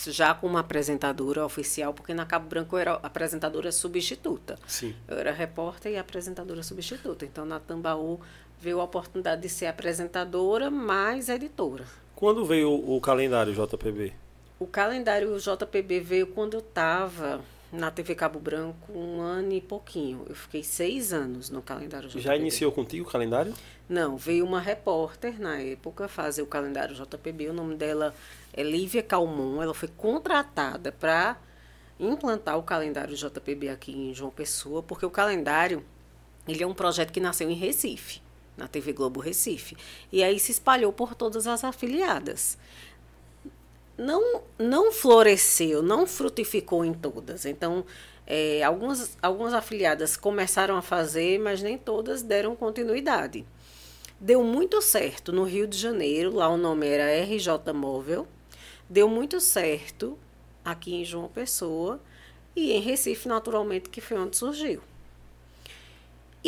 já como apresentadora oficial, porque na Cabo Branco eu era apresentadora substituta. Sim. Eu era repórter e apresentadora substituta. Então, na Tambaú veio a oportunidade de ser apresentadora mais editora. Quando veio o, calendário JPB? O calendário JPB veio quando eu estava na TV Cabo Branco um ano e pouquinho. Eu fiquei seis anos no calendário JPB. Já iniciou contigo o calendário? Não, veio uma repórter na época fazer o calendário JPB. O nome dela é Lívia Calmon. Ela foi contratada para implantar o calendário JPB aqui em João Pessoa, porque o calendário ele é um projeto que nasceu em Recife, na TV Globo Recife. E aí se espalhou por todas as afiliadas. Não, não floresceu, não frutificou em todas. Então, é, algumas, algumas afiliadas começaram a fazer, mas nem todas deram continuidade. Deu muito certo no Rio de Janeiro, lá o nome era RJ Móvel. Deu muito certo aqui em João Pessoa e em Recife, naturalmente, que foi onde surgiu.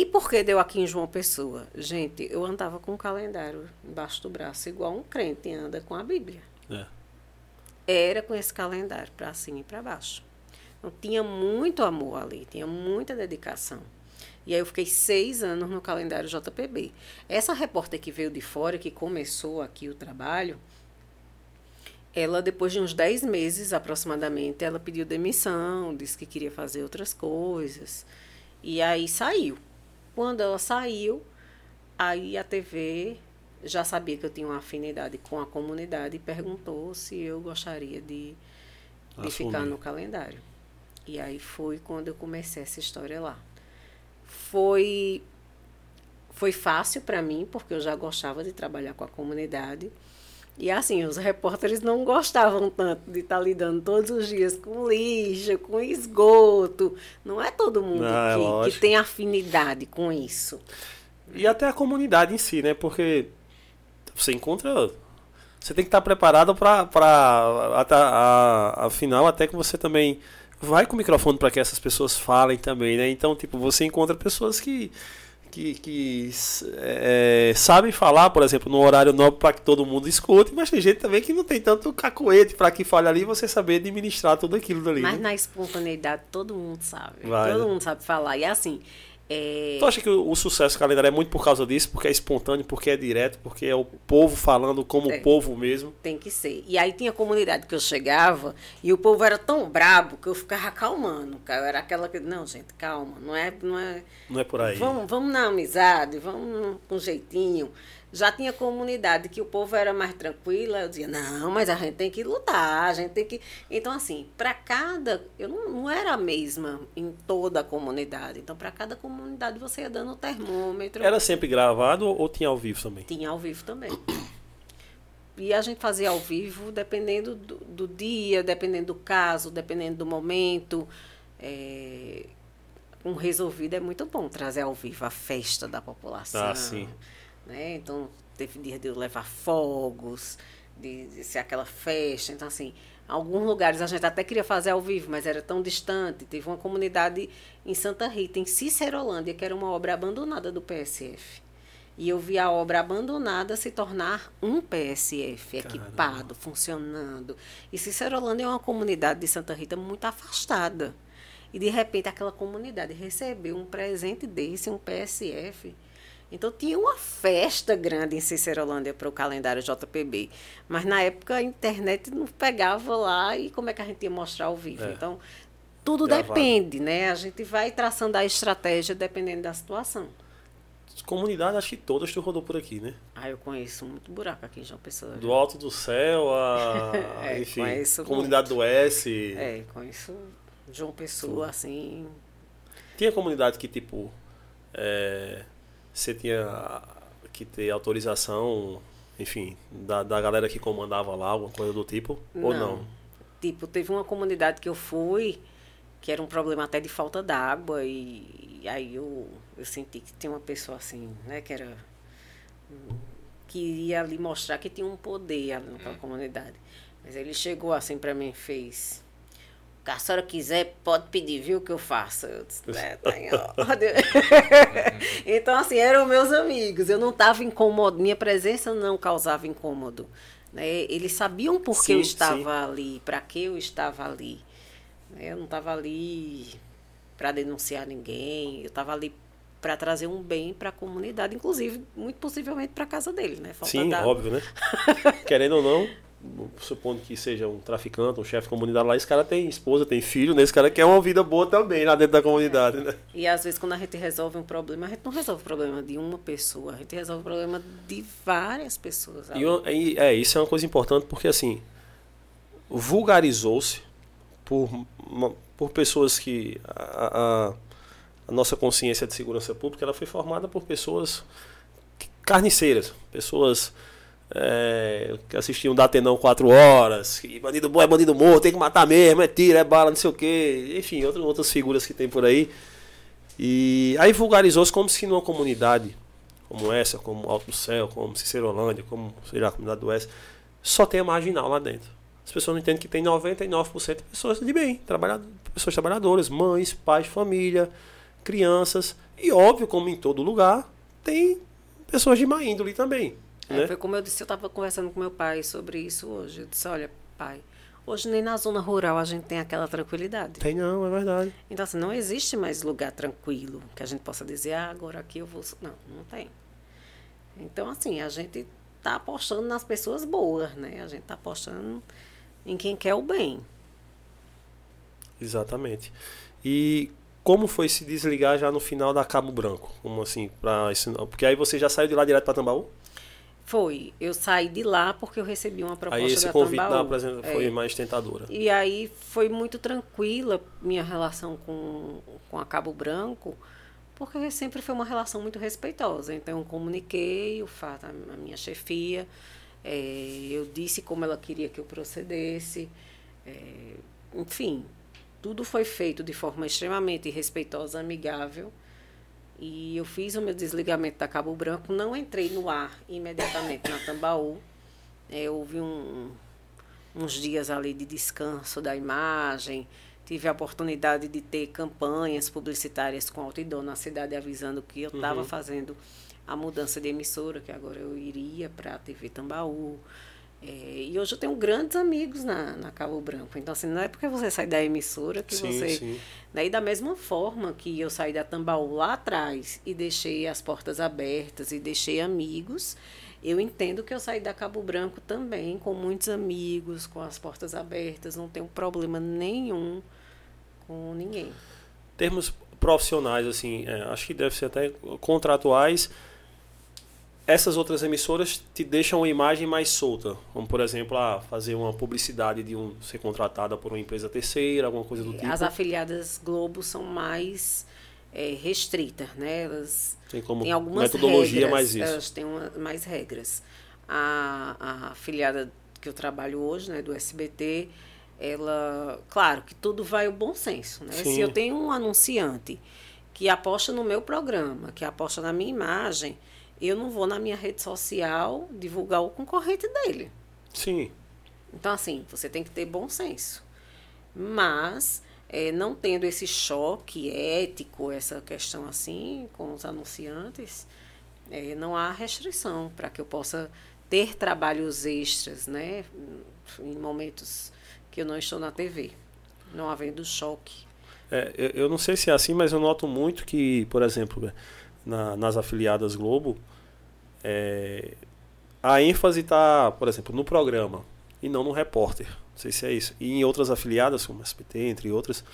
E por que deu aqui em João Pessoa? Gente, eu andava com um calendário embaixo do braço, igual um crente anda com a Bíblia. É. Era com esse calendário, para cima e para baixo. Então, tinha muito amor ali, tinha muita dedicação. E aí eu fiquei seis anos no calendário JPB. Essa repórter que veio de fora, que começou aqui o trabalho, ela, depois de uns dez meses aproximadamente, ela pediu demissão, disse que queria fazer outras coisas. E aí saiu. Quando ela saiu, aí a TV já sabia que eu tinha uma afinidade com a comunidade e perguntou se eu gostaria de, de ficar no calendário. E aí foi quando eu comecei essa história lá. Foi foi fácil para mim, porque eu já gostava de trabalhar com a comunidade. E assim, os repórteres não gostavam tanto de estar lidando todos os dias com lixo, com esgoto. Não é todo mundo Não, é que, que lógico. tem afinidade com isso. E até a comunidade em si, né? Porque você encontra. Você tem que estar preparado para afinal até que você também vai com o microfone para que essas pessoas falem também, né? Então, tipo, você encontra pessoas que que, que é, sabem falar, por exemplo, no horário nobre para que todo mundo escute, mas tem gente também que não tem tanto cacoete para que fale ali e você saber administrar tudo aquilo dali. Mas né? na espontaneidade todo mundo sabe. Vai, todo né? mundo sabe falar. E assim, é, Tu acha que o, o sucesso do calendário é muito por causa disso? Porque é espontâneo, porque é direto, porque é o povo falando como É. o povo mesmo? Tem que ser. E aí tinha comunidade que eu chegava e o povo era tão brabo que eu ficava acalmando. Eu era aquela que. Não, gente, calma. Não é. Não é Não é por aí. vamos, vamos na amizade, vamos com jeitinho. Já tinha comunidade que o povo era mais tranquilo, eu dizia, não, mas a gente tem que lutar, a gente tem que. Então, assim, para cada. Eu não, não era a mesma em toda a comunidade. Então, para cada comunidade você ia dando o termômetro. Era sempre gravado ou tinha ao vivo também? Tinha ao vivo também. E a gente fazia ao vivo dependendo do, do dia, dependendo do caso, dependendo do momento. É, um resolvido é muito bom trazer ao vivo a festa da população. Ah, sim. Né? Então, teve dia de eu levar fogos, de, de ser aquela festa. Então, assim, alguns lugares a gente até queria fazer ao vivo, mas era tão distante. Teve uma comunidade em Santa Rita, em Cicerolândia, que era uma obra abandonada do PSF. E eu vi a obra abandonada se tornar um PSF, equipado, Caramba. funcionando. E Cicerolândia é uma comunidade de Santa Rita muito afastada. E de repente aquela comunidade recebeu um presente desse, um PSF. Então tinha uma festa grande em Cicerolândia para o calendário JPB. Mas na época a internet não pegava lá e como é que a gente ia mostrar ao vivo? É. Então tudo Gravado. depende, né? A gente vai traçando a estratégia dependendo da situação. Comunidade, acho que todas tu rodou por aqui, né? Ah, eu conheço muito buraco aqui em João Pessoa. Do alto do céu a. é, enfim, comunidade muito. do S. É, conheço João Pessoa, assim. Tinha comunidade que, tipo, é, você tinha que ter autorização, enfim, da, da galera que comandava lá, alguma coisa do tipo, não. ou não? Tipo, teve uma comunidade que eu fui, que era um problema até de falta d'água, e, e aí eu, eu senti que tinha uma pessoa assim, né, que era. que ia ali mostrar que tinha um poder ali naquela hum. comunidade. Mas ele chegou assim para mim e fez que a senhora quiser, pode pedir, viu, que eu faço. Eu disse, é, tá em ordem. então, assim, eram meus amigos. Eu não estava incômodo, minha presença não causava incômodo. Né? Eles sabiam por que eu estava sim. ali, para que eu estava ali. Né? Eu não estava ali para denunciar ninguém, eu estava ali para trazer um bem para a comunidade, inclusive, muito possivelmente para a casa dele, né? Falta Sim, óbvio, né? Querendo ou não, supondo que seja um traficante, um chefe de comunidade lá, esse cara tem esposa, tem filho, né? Esse cara quer uma vida boa também lá dentro da comunidade, né? E às vezes quando a gente resolve um problema, a gente não resolve o problema de uma pessoa, a gente resolve o problema de várias pessoas. E, e, é, isso é uma coisa importante porque assim, vulgarizou-se por, por pessoas que a, a, a nossa consciência de segurança pública ela foi formada por pessoas carniceiras, pessoas é, que assistiam da Atenão 4 horas, que bandido bom é bandido morto, tem que matar mesmo, é tiro, é bala, não sei o que, enfim, outras, outras figuras que tem por aí. E aí vulgarizou-se como se numa comunidade como essa, como Alto do Céu, como Cicerolândia, como sei lá, a comunidade do Oeste, só tem a marginal lá dentro. As pessoas não entendem que tem 99% de pessoas de bem, pessoas trabalhadoras, mães, pais, família, crianças. E óbvio, como em todo lugar, tem pessoas de má índole também. É, né? Foi como eu disse, eu estava conversando com meu pai sobre isso hoje. Eu disse, olha, pai, hoje nem na zona rural a gente tem aquela tranquilidade. Tem não, é verdade. Então, assim, não existe mais lugar tranquilo que a gente possa dizer, ah, agora aqui eu vou... Não, não tem. Então, assim, a gente está apostando nas pessoas boas, né? A gente está apostando em quem quer o bem. Exatamente. E como foi se desligar já no final da Cabo Branco? Como assim, para Porque aí você já saiu de lá direto para Tambaú? Foi. Eu saí de lá porque eu recebi uma proposta aí esse da convite Tambaú. da foi é. mais tentadora. E aí foi muito tranquila minha relação com, com a Cabo Branco, porque sempre foi uma relação muito respeitosa. Então eu comuniquei o fato à minha chefia, é, eu disse como ela queria que eu procedesse, é, enfim, tudo foi feito de forma extremamente respeitosa, amigável. E eu fiz o meu desligamento da Cabo Branco, não entrei no ar imediatamente na Tambaú. É, houve um, uns dias ali de descanso da imagem. Tive a oportunidade de ter campanhas publicitárias com outdoor na cidade avisando que eu estava uhum. fazendo a mudança de emissora, que agora eu iria para a TV Tambaú. É, e hoje eu tenho grandes amigos na, na Cabo Branco. Então, assim, não é porque você sai da emissora que sim, você. Sim. Daí, da mesma forma que eu saí da Tambaú lá atrás e deixei as portas abertas e deixei amigos, eu entendo que eu saí da Cabo Branco também, com muitos amigos, com as portas abertas, não tenho problema nenhum com ninguém. Termos profissionais, assim, é, acho que deve ser até contratuais essas outras emissoras te deixam uma imagem mais solta. Como, por exemplo, ah, fazer uma publicidade de um ser contratada por uma empresa terceira, alguma coisa do tipo. As afiliadas Globo são mais é, restritas, né? Elas Tem como têm algumas metodologia regras, mais isso. Elas têm uma- mais regras. A, a afiliada que eu trabalho hoje, né, do SBT, ela, claro, que tudo vai o bom senso, né? Sim. Se eu tenho um anunciante que aposta no meu programa, que aposta na minha imagem, eu não vou na minha rede social divulgar o concorrente dele. Sim. Então, assim, você tem que ter bom senso. Mas, eh, não tendo esse choque ético, essa questão assim, com os anunciantes, eh, não há restrição para que eu possa ter trabalhos extras, né? Em momentos que eu não estou na TV. Não havendo choque. É, eu, eu não sei se é assim, mas eu noto muito que, por exemplo, na- nas afiliadas Globo, é, a ênfase está, por exemplo, no programa e não no repórter. Não sei se é isso. E em outras afiliadas, como SPT, entre outras,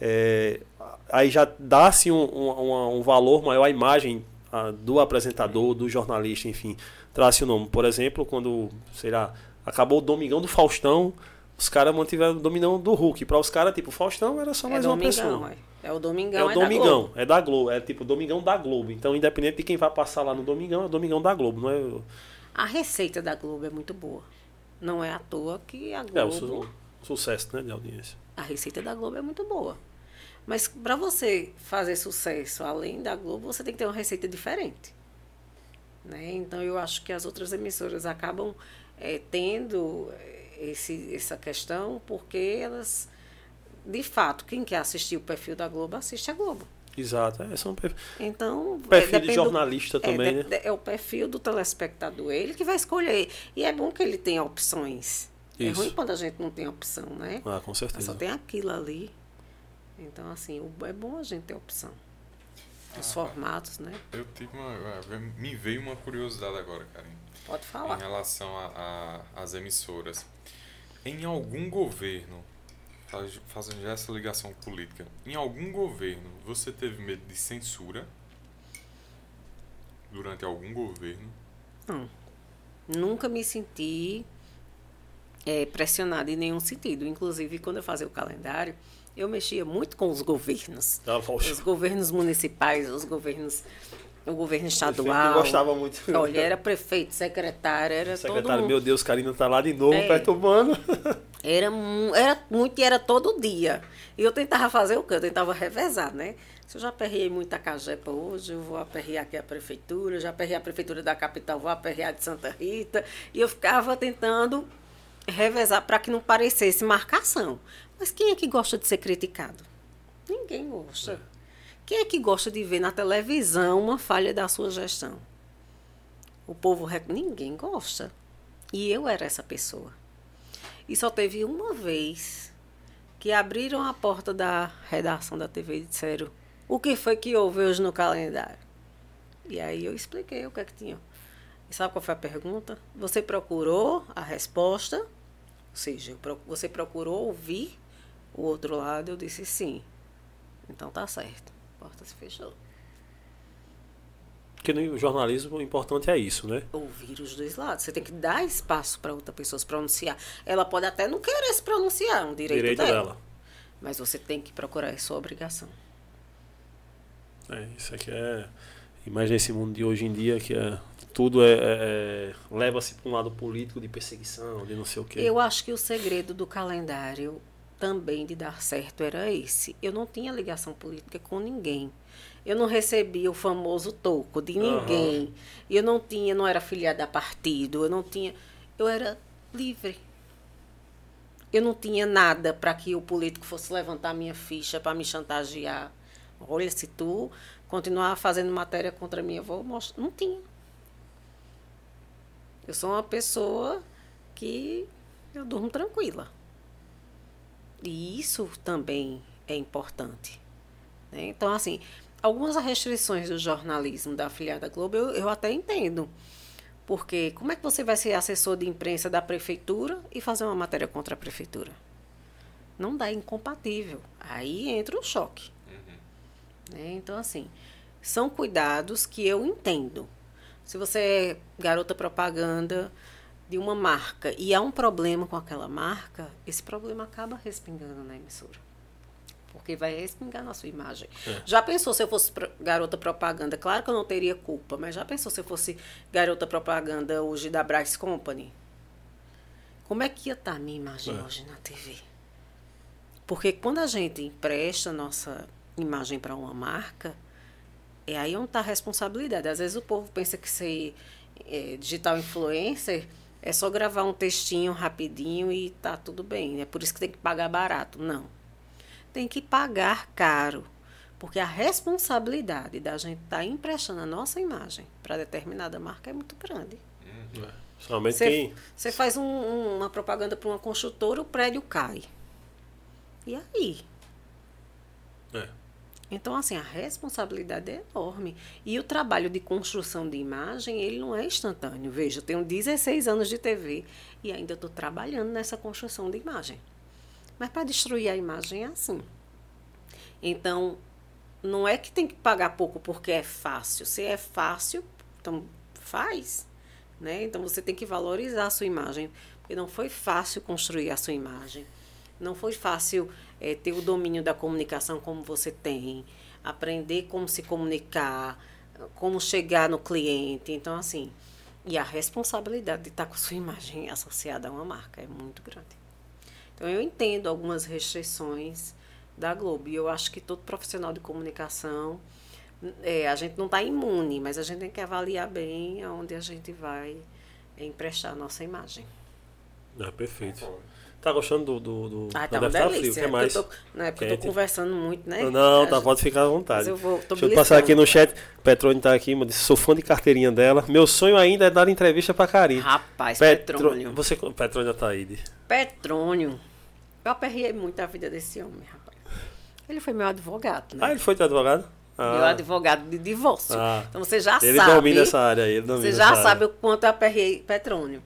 é, aí já dá-se um, um, um valor maior à imagem ah, do apresentador, do jornalista, enfim. Traz-se o nome. Por exemplo, quando, sei lá, acabou o Domingão do Faustão, os caras mantiveram o Domingão do Hulk. Para os caras, tipo, o Faustão era só é mais uma Domingão, pessoa. é. É o Domingão, É o é da Domingão, Globo. é da Globo, é tipo Domingão da Globo. Então, independente de quem vai passar lá no Domingão, é o Domingão da Globo, não é? A receita da Globo é muito boa. Não é à toa que a Globo... É o su- sucesso, né, de audiência. A receita da Globo é muito boa. Mas para você fazer sucesso além da Globo, você tem que ter uma receita diferente. Né? Então eu acho que as outras emissoras acabam eh, tendo eh, esse, essa questão porque elas, de fato, quem quer assistir o perfil da Globo, assiste a Globo. Exato, é, são perfil, Então, perfil de depende do- jornalista é, também, de- né? de- é o perfil do telespectador, ele que vai escolher. E é bom que ele tenha opções. É Isso. ruim quando a gente não tem opção, né? Ah, com Mas certeza. só tem aquilo ali. Então, assim, é bom a gente ter opção. Os Ah, formatos, né? Eu tive uma. é, Me veio uma curiosidade agora, Karen. Pode Em falar. relação a- a- às emissoras. Em algum governo, faz- fazendo já essa ligação política, em algum governo você teve medo de censura? Durante algum governo? Não. Nunca me senti eh, pressionada em nenhum sentido. Inclusive, quando eu fazia o calendário, eu mexia muito com os governos. Ah, Os governos municipais, os governos. O governo Eu estadual. gostava muito. Olha, era prefeito, secretário, era todo Secretário, mundo. meu Deus, Karina tá lá de novo, É. perturbando. Era, era muito e era todo dia. E eu tentava fazer o quê? Eu tentava revezar, né? Se eu já aperriei muita cajepa hoje, eu vou aperrear aqui a prefeitura, já aperrei a prefeitura da capital, vou aperrear de Santa Rita. E eu ficava tentando revezar para que não parecesse marcação. Mas quem é que gosta de ser criticado? Ninguém gosta. Quem é que gosta de ver na televisão uma falha da sua gestão? O povo. Ninguém gosta. E eu era essa pessoa. E só teve uma vez que abriram a porta da redação da TV e disseram: O que foi que houve hoje no calendário? E aí eu expliquei o que é que tinha. E sabe qual foi a pergunta? Você procurou a resposta? Ou seja, você procurou ouvir o outro lado? Eu disse sim. Então tá certo. Porta se fechou. Porque no jornalismo o importante é isso, né? Ouvir os dois lados. Você tem que dar espaço para outra pessoa se pronunciar. Ela pode até não querer se pronunciar, é um direito, Direito dela. dela. Mas você tem que procurar, é sua obrigação. É, isso aqui é. Imagina esse mundo de hoje em dia que é, tudo é, é- é- leva-se para um lado político de perseguição, de não sei o quê. Eu acho que o segredo do calendário também de dar certo era esse. Eu não tinha ligação política com ninguém. Eu não recebia o famoso toco de ninguém. Eu não tinha, não era filiada a partido, eu não tinha, eu era livre. Eu não tinha nada para que o político fosse levantar minha ficha para me chantagear. Olha, se tu continuar fazendo matéria contra mim, eu vou mostrar. Não tinha. Eu sou uma pessoa que eu durmo tranquila. E isso também é importante. né? Então, assim, algumas restrições do jornalismo da afiliada Globo eu, eu até entendo. Porque como é que você vai ser assessor de imprensa da prefeitura e fazer uma matéria contra a prefeitura? Não dá, é incompatível. Aí entra o choque. né? Então, assim, são cuidados que eu entendo. Se você é garota propaganda de uma marca e há um problema com aquela marca, esse problema acaba respingando na emissora. Porque vai respingar na sua imagem. É. Já pensou se eu fosse garota propaganda? Claro que eu não teria culpa, mas já pensou se eu fosse garota propaganda hoje da Bryce Company? Como é que ia estar a minha imagem É. hoje na TV? Porque quando a gente empresta nossa imagem para uma marca, é aí onde está a responsabilidade. Às vezes o povo pensa que ser é, digital influencer é só gravar um textinho rapidinho e tá tudo bem. É por isso que tem que pagar barato. Não. Tem que pagar caro. Porque a responsabilidade da gente estar emprestando a nossa imagem para determinada marca é muito grande. Somente Você, quem. você faz um- uma propaganda para uma construtora, o prédio cai. E aí? É. Então, assim, a responsabilidade é enorme. E o trabalho de construção de imagem, ele não é instantâneo. Veja, eu tenho 16 anos de TV e ainda estou trabalhando nessa construção de imagem. Mas para destruir a imagem é assim. Então, não é que tem que pagar pouco porque é fácil. Se é fácil, então faz. Né? Então, você tem que valorizar a sua imagem. Porque não foi fácil construir a sua imagem. Não foi fácil eh, ter o domínio da comunicação como você tem, aprender como se comunicar, como chegar no cliente. Então, assim, e a responsabilidade de estar com sua imagem associada a uma marca é muito grande. Então, eu entendo algumas restrições da Globo. E eu acho que todo profissional de comunicação, eh, a gente não está imune, mas a gente tem que avaliar bem aonde a gente vai emprestar a nossa imagem. É, perfeito. Tá gostando do. do, do... Ah, tá uma tá delícia. frio. É mais? porque eu tô, não é porque eu tô Quente. conversando muito, né? Não, tá, pode ficar à vontade. Mas eu vou- Deixa eu passar aqui beliscando. no chat. Petrone tá aqui, mano, sou fã de carteirinha dela. Meu sonho ainda é dar entrevista pra Karine. Rapaz, Petro- Petrônio. Você, Petrônio Ataíde. Petrônio. Eu aperriei muito a vida desse homem, rapaz. Ele foi meu advogado, né? Ah, ele foi teu advogado? Ah, Meu advogado de divórcio. Ah. Então você já ele sabe. domina essa área aí. Ele Você já área. sabe o quanto eu aperrei Petrônio.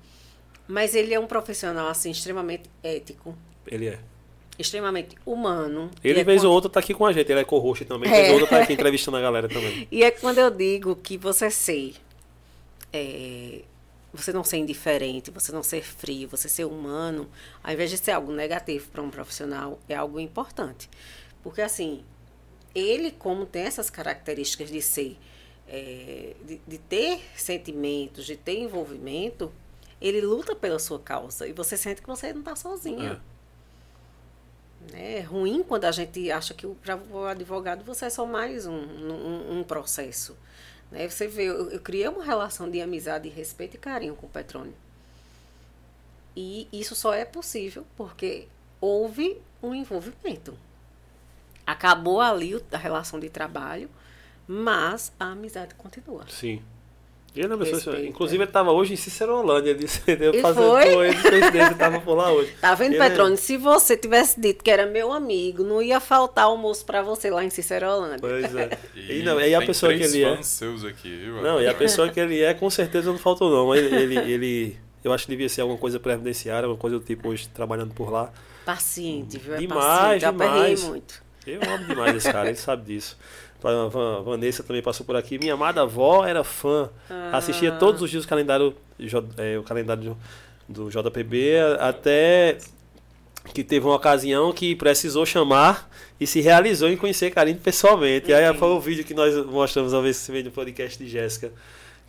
Mas ele é um profissional, assim, extremamente ético, Ele é. extremamente humano. Ele, e é vez quando- ou outra, tá aqui com a gente. Ele é co-host também. É. Vez ou outra, tá aqui entrevistando a galera também. E é quando eu digo que você ser. é, você não ser indiferente, você não ser frio, você ser humano, ao invés de ser algo negativo para um profissional, é algo importante. Porque, assim, ele, como tem essas características de ser. é, de, de ter sentimentos, de ter envolvimento, ele luta pela sua causa. E você sente que você não está sozinha. É ruim quando a gente acha que para o advogado você é só mais um, um, um processo. Né? Você vê, eu, eu criei uma relação de amizade, respeito e carinho com o Petrônio. E isso só é possível porque houve um envolvimento. Acabou ali a relação de trabalho, mas a amizade continua. Sim. Ele é pessoa- Respeita. Inclusive, ele tava hoje em Cicerolândia. Ele disse eu E fazendo foi? com ele, coincidência, ele tava por lá hoje. Tá vendo, Ele é- Petrônio? Se você tivesse dito que era meu amigo, não ia faltar almoço para você lá em Cicerolândia. Pois é. E, E, não, e a pessoa que ele é. seus aqui, viu? Não, e a pessoa que ele é, com certeza não faltou, não. Ele, ele, ele- eu acho que devia ser alguma coisa previdenciária, alguma coisa do tipo hoje trabalhando por lá. Paciente, viu? É Demais, paciente. Eu aperrei demais. muito. Eu amo demais esse cara, ele sabe disso. A Van- Vanessa também passou por aqui. Minha amada avó era fã. Assistia todos os dias o calendário, é, o calendário do, do JPB, até que teve uma ocasião que precisou chamar e se realizou em conhecer Karine pessoalmente. E aí foi o vídeo que nós mostramos uma vez no podcast de Jéssica,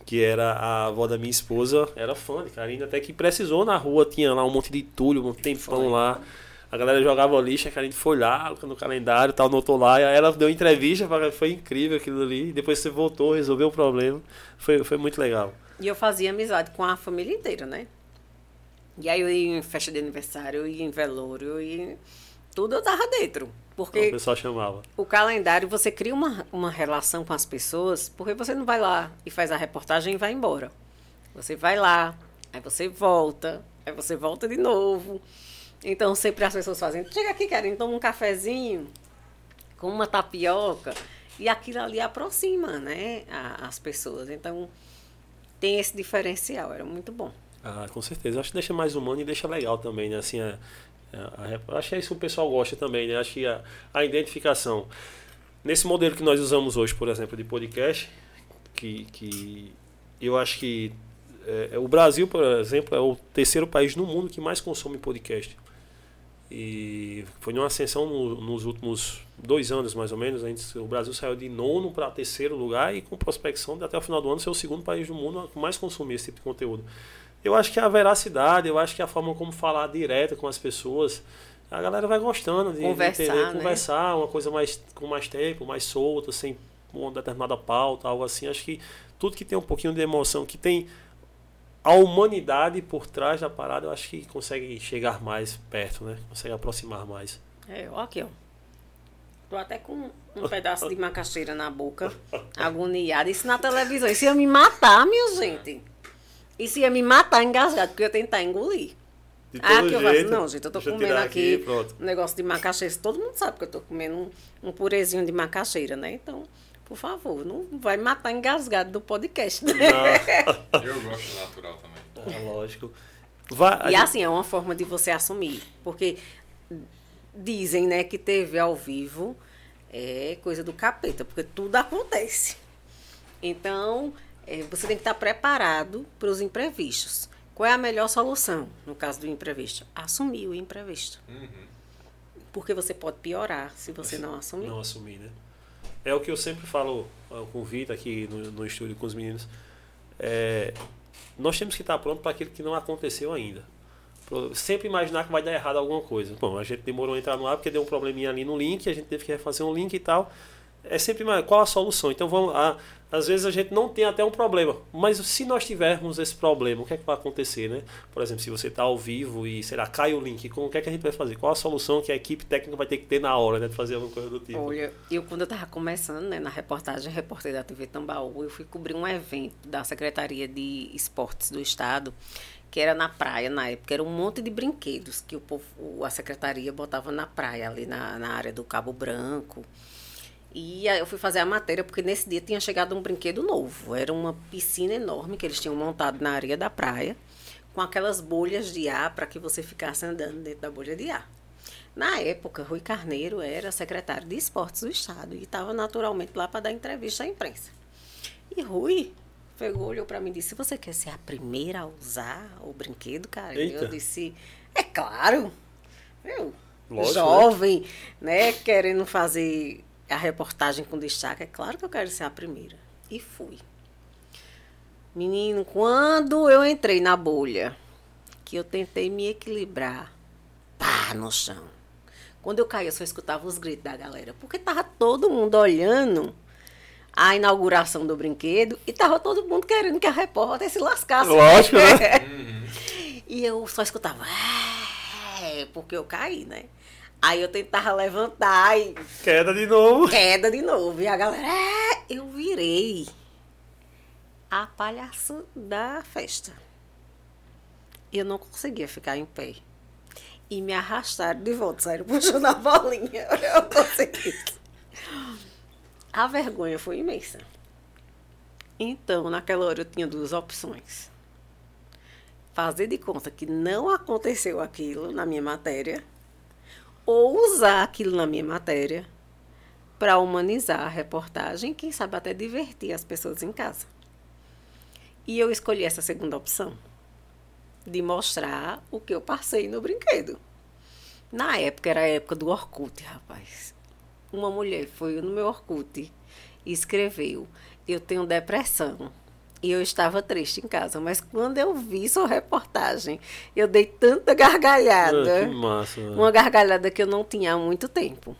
que era a avó da minha esposa, era fã de Karine, até que precisou na rua, tinha lá um monte de entulho, um tempão Foi. lá. A galera jogava lixo, a Karine foi lá no calendário, tal, notou lá, e ela deu entrevista, foi incrível aquilo ali. Depois você voltou, resolveu o problema. Foi, foi muito legal. E eu fazia amizade com a família inteira, né? E aí eu ia em festa de aniversário, ia em velório, ia... tudo eu tava dentro. Então, o Porque pessoal chamava. o calendário, você cria uma, uma relação com as pessoas, porque você não vai lá e faz a reportagem e vai embora. Você vai lá, aí você volta, aí você volta de novo. Então sempre as pessoas fazem, chega aqui, querem toma um cafezinho com uma tapioca. E aquilo ali aproxima, né, a- as pessoas. Então tem esse diferencial, era muito bom. Ah, com certeza. Acho que deixa mais humano e deixa legal também, né? Assim, a, a- a acho que é isso que o pessoal gosta também, né? Acho que a, a identificação. Nesse modelo que nós usamos hoje, por exemplo, de podcast, que, que eu acho que é, o Brasil, por exemplo, é o terceiro país no mundo que mais consome podcast. E foi uma ascensão no, nos últimos dois anos, mais ou menos. Gente, o Brasil saiu de nono para terceiro lugar e com prospecção de até o final do ano ser o segundo país do mundo a mais consumir esse tipo de conteúdo. Eu acho que a veracidade, eu acho que a forma como falar direto com as pessoas, a galera vai gostando de, conversar, de entender, né? conversar, uma coisa mais com mais tempo, mais solta, sem uma determinada pauta, algo assim. Acho que tudo que tem um pouquinho de emoção, que tem a humanidade por trás da parada, eu acho que consegue chegar mais perto, né? Consegue aproximar mais. É, ó aqui, ó. Tô até com um pedaço de macaxeira na boca, agoniada. Isso na televisão. Isso ia me matar, minha gente. Isso ia me matar engasgado, porque eu ia tentar engolir. De Ah, todo que eu faço. Não, gente, eu tô eu comendo tirar aqui, pronto. um negócio de macaxeira. Todo mundo sabe que eu tô comendo um, um purezinho de macaxeira, né? Então, por favor, não vai me matar engasgado do podcast. Né? Não, Eu gosto natural também. é lógico. Vai, E gente- assim, é uma forma de você assumir. Porque dizem, né, que TV ao vivo é coisa do capeta, porque tudo acontece. Então, é, você tem que estar preparado para os imprevistos. Qual é a melhor solução no caso do imprevisto? Assumir o imprevisto. Uhum. Porque você pode piorar se você não assumir. não assumir, né? É o que eu sempre falo com o Vitor aqui no, no estúdio com os meninos. É, nós temos que estar pronto para aquilo que não aconteceu ainda. Sempre imaginar que vai dar errado alguma coisa. Bom, a gente demorou a entrar no ar porque deu um probleminha ali no link, a gente teve que refazer um link e tal. É sempre qual a solução? Então vamos, a, às vezes a gente não tem até um problema, mas se nós tivermos esse problema, o que é que vai acontecer, né? Por exemplo, se você está ao vivo e, sei lá, cai o link, como, o que é que a gente vai fazer? Qual a solução que a equipe técnica vai ter que ter na hora, né? De fazer alguma coisa do tipo. Olha, eu quando eu estava começando, né, na reportagem, repórter da TV Tambaú, eu fui cobrir um evento da Secretaria de Esportes do Estado, que era na praia na época. Era um monte de brinquedos que o povo, a secretaria botava na praia, ali na, na área do Cabo Branco. E aí eu fui fazer a matéria, porque nesse dia tinha chegado um brinquedo novo. Era uma piscina enorme que eles tinham montado na areia da praia, com aquelas bolhas de ar para que você ficasse andando dentro da bolha de ar. Na época, Rui Carneiro era secretário de esportes do Estado e estava naturalmente lá para dar entrevista à imprensa. E Rui pegou, olhou para mim e disse: Você quer ser a primeira a usar o brinquedo, cara? E Eita. eu disse: É claro. Eu, Lógico, jovem, né? Querendo fazer a reportagem com destaque, é claro que eu quero ser a primeira. E fui. Menino, quando eu entrei na bolha, que eu tentei me equilibrar, pá, no chão. Quando eu caí, eu só escutava os gritos da galera, porque tava todo mundo olhando a inauguração do brinquedo e tava todo mundo querendo que a repórter se lascasse. Lógico, né? E eu só escutava, "É", porque eu caí, né? Aí eu tentava levantar e Queda de novo. queda de novo. E a galera, "É", eu virei a palhaça da festa. Eu não conseguia ficar em pé. E me arrastaram de volta, saíram puxando a bolinha. Eu consegui. A vergonha foi imensa. Então, naquela hora eu tinha duas opções. Fazer de conta que não aconteceu aquilo na minha matéria, ou usar aquilo na minha matéria para humanizar a reportagem, quem sabe até divertir as pessoas em casa. E eu escolhi essa segunda opção, de mostrar o que eu passei no brinquedo. Na época, era a época do Orkut, rapaz. Uma mulher foi no meu Orkut e escreveu: Eu tenho depressão. E eu estava triste em casa, mas quando eu vi sua reportagem, eu dei tanta gargalhada. Ah, que massa. né? Uma gargalhada que eu não tinha há muito tempo.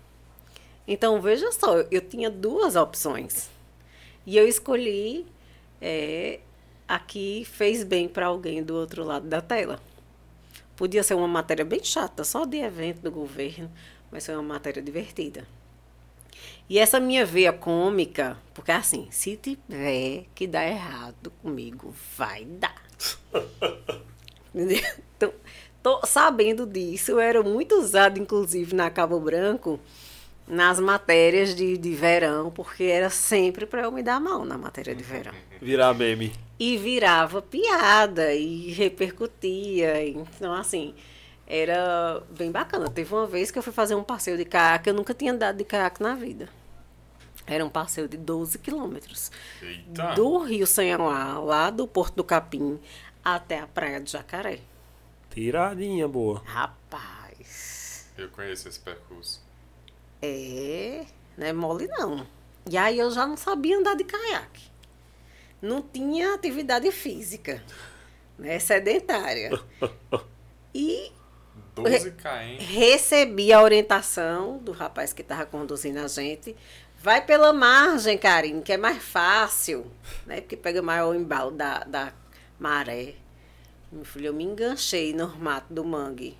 Então, veja só, eu tinha duas opções. E eu escolhi é, a que fez bem para alguém do outro lado da tela. Podia ser uma matéria bem chata, só de evento do governo, mas foi uma matéria divertida. E essa minha veia cômica, porque assim, se tiver que dar errado comigo, vai dar. Entendeu? Então, tô sabendo disso, eu era muito usado, inclusive, na Cabo Branco, nas matérias de, de verão, porque era sempre para eu me dar mal na matéria de verão. Virar meme. E virava piada e repercutia. Então, assim, era bem bacana. Teve uma vez que eu fui fazer um passeio de caiaque, eu nunca tinha andado de caiaque na vida. Era um passeio de 12 quilômetros. Eita! Do Rio Sanhauá, lá do Porto do Capim, até a Praia de Jacaré. Tiradinha boa. Rapaz, Eu conheço esse percurso. é. Não é mole, não. E aí eu já não sabia andar de caiaque. Não tinha atividade física, né? Sedentária. E 12 km. recebi a orientação do rapaz que estava conduzindo a gente. Vai pela margem, Karine, que é mais fácil, né? Porque pega maior embalo da, da maré. Meu filho, eu me enganchei no mato do mangue.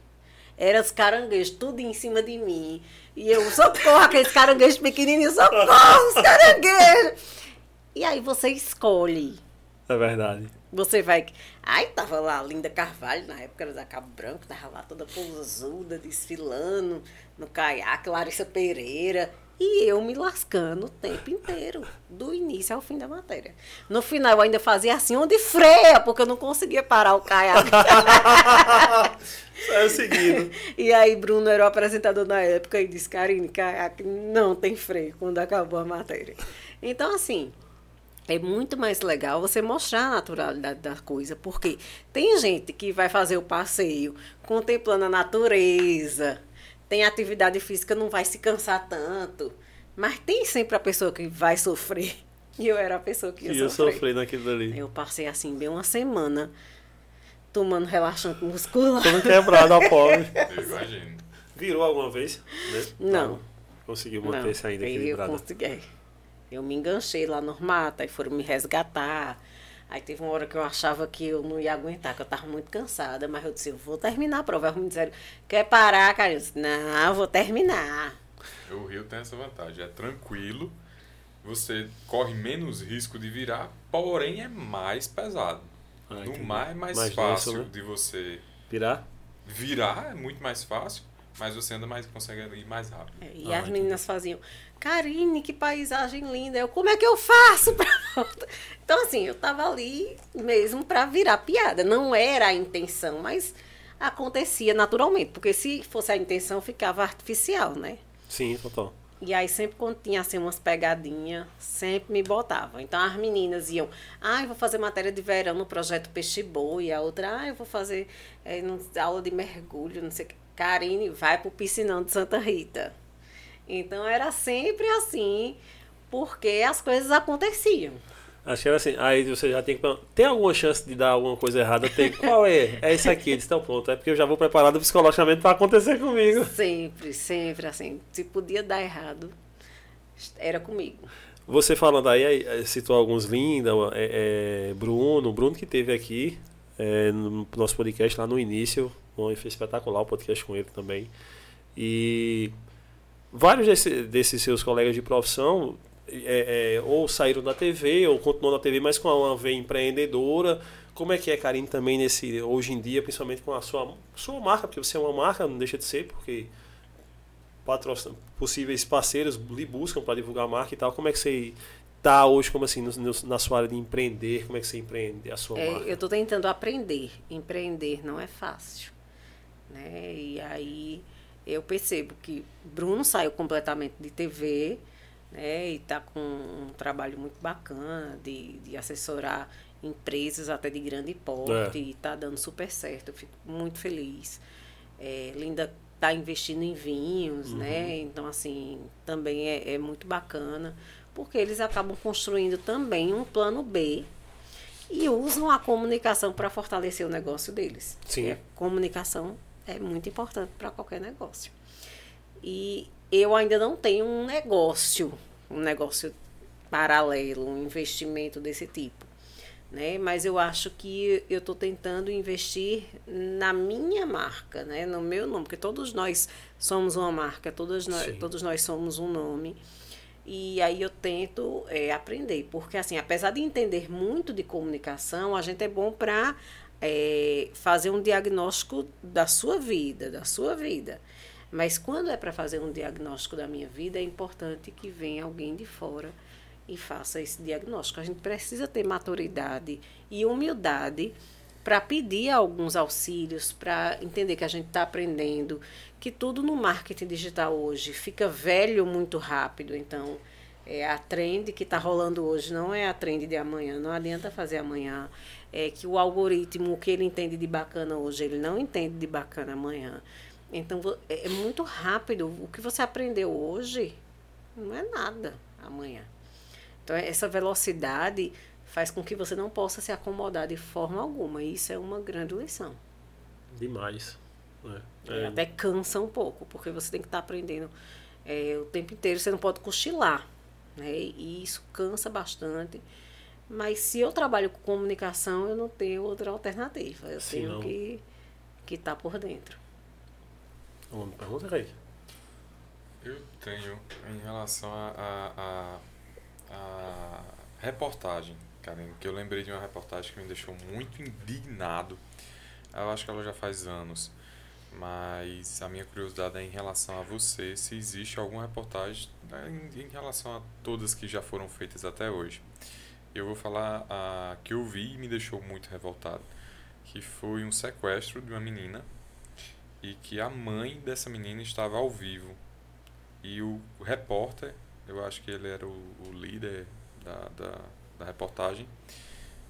Era os caranguejos, tudo em cima de mim. E eu, socorro, aqueles caranguejos pequenininhos, socorro, os caranguejos. E aí você escolhe. É verdade. Você vai. Ai, tava lá a Linda Carvalho, na época era da Cabo Branco, tava lá toda pousuda, desfilando no caiaque, Larissa Pereira. E eu me lascando o tempo inteiro, do início ao fim da matéria. No final eu ainda fazia assim, onde freia, porque eu não conseguia parar o caiaque. É o seguinte. e aí Bruno era o apresentador na época e disse, Karine, caiaque não tem freio quando acabou a matéria. Então, assim, é muito mais legal você mostrar a naturalidade da coisa, porque tem gente que vai fazer o passeio contemplando a natureza, tem atividade física, não vai se cansar tanto, mas tem sempre a pessoa que vai sofrer. E eu era a pessoa que ia E eu sofri naquilo dali. Eu passei assim bem uma semana tomando relaxante muscular. Todo quebrado a pobre. Eu imagino. Virou alguma vez? né? Não. Conseguiu manter-se ainda aí eu consegui. Eu me enganchei lá no mato, aí foram me resgatar. Aí teve uma hora que eu achava que eu não ia aguentar, que eu tava muito cansada, mas eu disse, eu vou terminar a prova. Eles me disseram, quer parar, cara? Eu disse, não, eu vou terminar. O Rio tem essa vantagem, é tranquilo, você corre menos risco de virar, porém é mais pesado. Ah, no entendi. mar é mais, Mais fácil denso, né? de você Virar? virar, é muito mais fácil, mas você anda mais, consegue ir mais rápido. É, E Ah, as entendi. meninas faziam, Karine, que paisagem linda. Eu, como é que eu faço pra voltar? Então, assim, eu tava ali mesmo pra virar piada. Não era a intenção, mas acontecia naturalmente. Porque se fosse a intenção, ficava artificial, né? Sim, total. E aí, sempre quando tinha assim, umas pegadinhas, sempre me botava. Então, as meninas iam, ah, eu vou fazer matéria de verão no projeto Peixe Boi. E a outra, ah, eu vou fazer não- aula de mergulho, não sei o que. Karine, vai pro piscinão de Santa Rita. Então, era sempre assim, porque as coisas aconteciam. Acho que era assim. Aí você já tem que. Tem alguma chance de dar alguma coisa errada? Tem. Qual é? É isso aqui. Eles estão pronto. É porque eu já vou preparado psicologicamente para acontecer comigo. Sempre, sempre assim. Se podia dar errado, era comigo. Você falando aí, aí, citou alguns linda, é, é, Bruno, Bruno que teve aqui é, no nosso podcast lá no início, foi espetacular o podcast com ele também. E vários desse- desses seus colegas de profissão é, é, ou saíram da TV ou continuam na TV, mas com uma veia empreendedora. Como é que é, Karine, também nesse hoje em dia, principalmente com a sua, sua marca, porque você é uma marca, não deixa de ser, porque possíveis parceiros lhe buscam para divulgar a marca e tal. Como é que você tá hoje, como assim, no- no- na sua área de empreender? Como é que você empreende a sua É, marca? eu estou tentando aprender. Empreender não é fácil. Né? E aí eu percebo que Bruno saiu completamente de TV né? e está com um trabalho muito bacana de, de assessorar empresas até de grande porte É. e está dando super certo. Eu fico muito feliz. É, Linda está investindo em vinhos, né? Então, assim, também é, é muito bacana, porque eles acabam construindo também um plano B e usam a comunicação para fortalecer o negócio deles. Sim. A comunicação é muito importante para qualquer negócio. E eu ainda não tenho um negócio, um negócio paralelo, um investimento desse tipo. Né? Mas eu acho que eu estou tentando investir na minha marca, né? no meu nome, porque todos nós somos uma marca, todos nós, Sim. todos nós somos um nome. E aí eu tento é, aprender, porque assim, apesar de entender muito de comunicação, a gente é bom para fazer um diagnóstico da sua vida, da sua vida. Mas quando é para fazer um diagnóstico da minha vida, é importante que venha alguém de fora e faça esse diagnóstico. A gente precisa ter maturidade e humildade para pedir alguns auxílios, para entender que a gente está aprendendo, que tudo no marketing digital hoje fica velho muito rápido. Então, é, a trend que está rolando hoje não é a trend de amanhã, não adianta fazer amanhã. É que o algoritmo, o que ele entende de bacana hoje, ele não entende de bacana amanhã. Então é, é muito rápido. O que você aprendeu hoje não é nada amanhã. Então essa velocidade faz com que você não possa se acomodar de forma alguma. E isso é uma grande lição. Demais. É. É, até cansa um pouco, porque você tem que estar tá aprendendo é, o tempo inteiro. Você não pode cochilar. Né? E isso cansa bastante. Mas se eu trabalho com comunicação, eu não tenho outra alternativa. Eu Sim, tenho não. que que estar tá por dentro. Uma pergunta, Rei? Eu tenho em relação a, a, a, a reportagem, Karen, que eu lembrei de uma reportagem que me deixou muito indignado. Eu acho que ela já faz anos. Mas a minha curiosidade é em relação a você, se existe alguma reportagem né, em, em, relação a todas que já foram feitas até hoje. Eu vou falar a que eu vi e me deixou muito revoltado, que foi um sequestro de uma menina e que a mãe dessa menina estava ao vivo. E o, repórter, eu acho que ele era o, o líder da, da, da reportagem,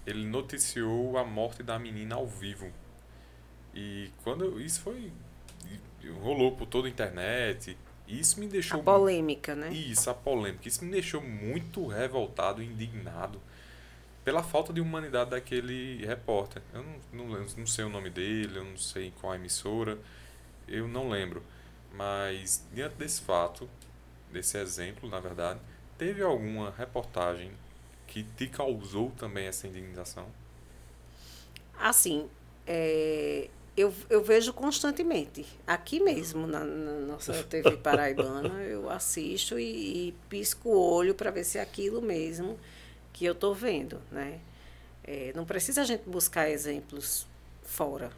ele noticiou a morte da menina ao vivo e quando isso foi rolou por toda a internet, isso me deixou a polêmica, né? Isso, a polêmica. Isso me deixou muito revoltado, indignado pela falta de humanidade daquele repórter. Eu não, não, não sei o nome dele, eu não sei qual emissora, eu não lembro. Mas diante desse fato, desse exemplo, na verdade, teve alguma reportagem que te causou também essa indignação? Assim, é, eu, eu vejo constantemente. Aqui mesmo, na, na nossa TV paraibana, eu assisto e, e pisco o olho para ver se é aquilo mesmo que eu estou vendo. Né? É, não precisa a gente buscar exemplos fora,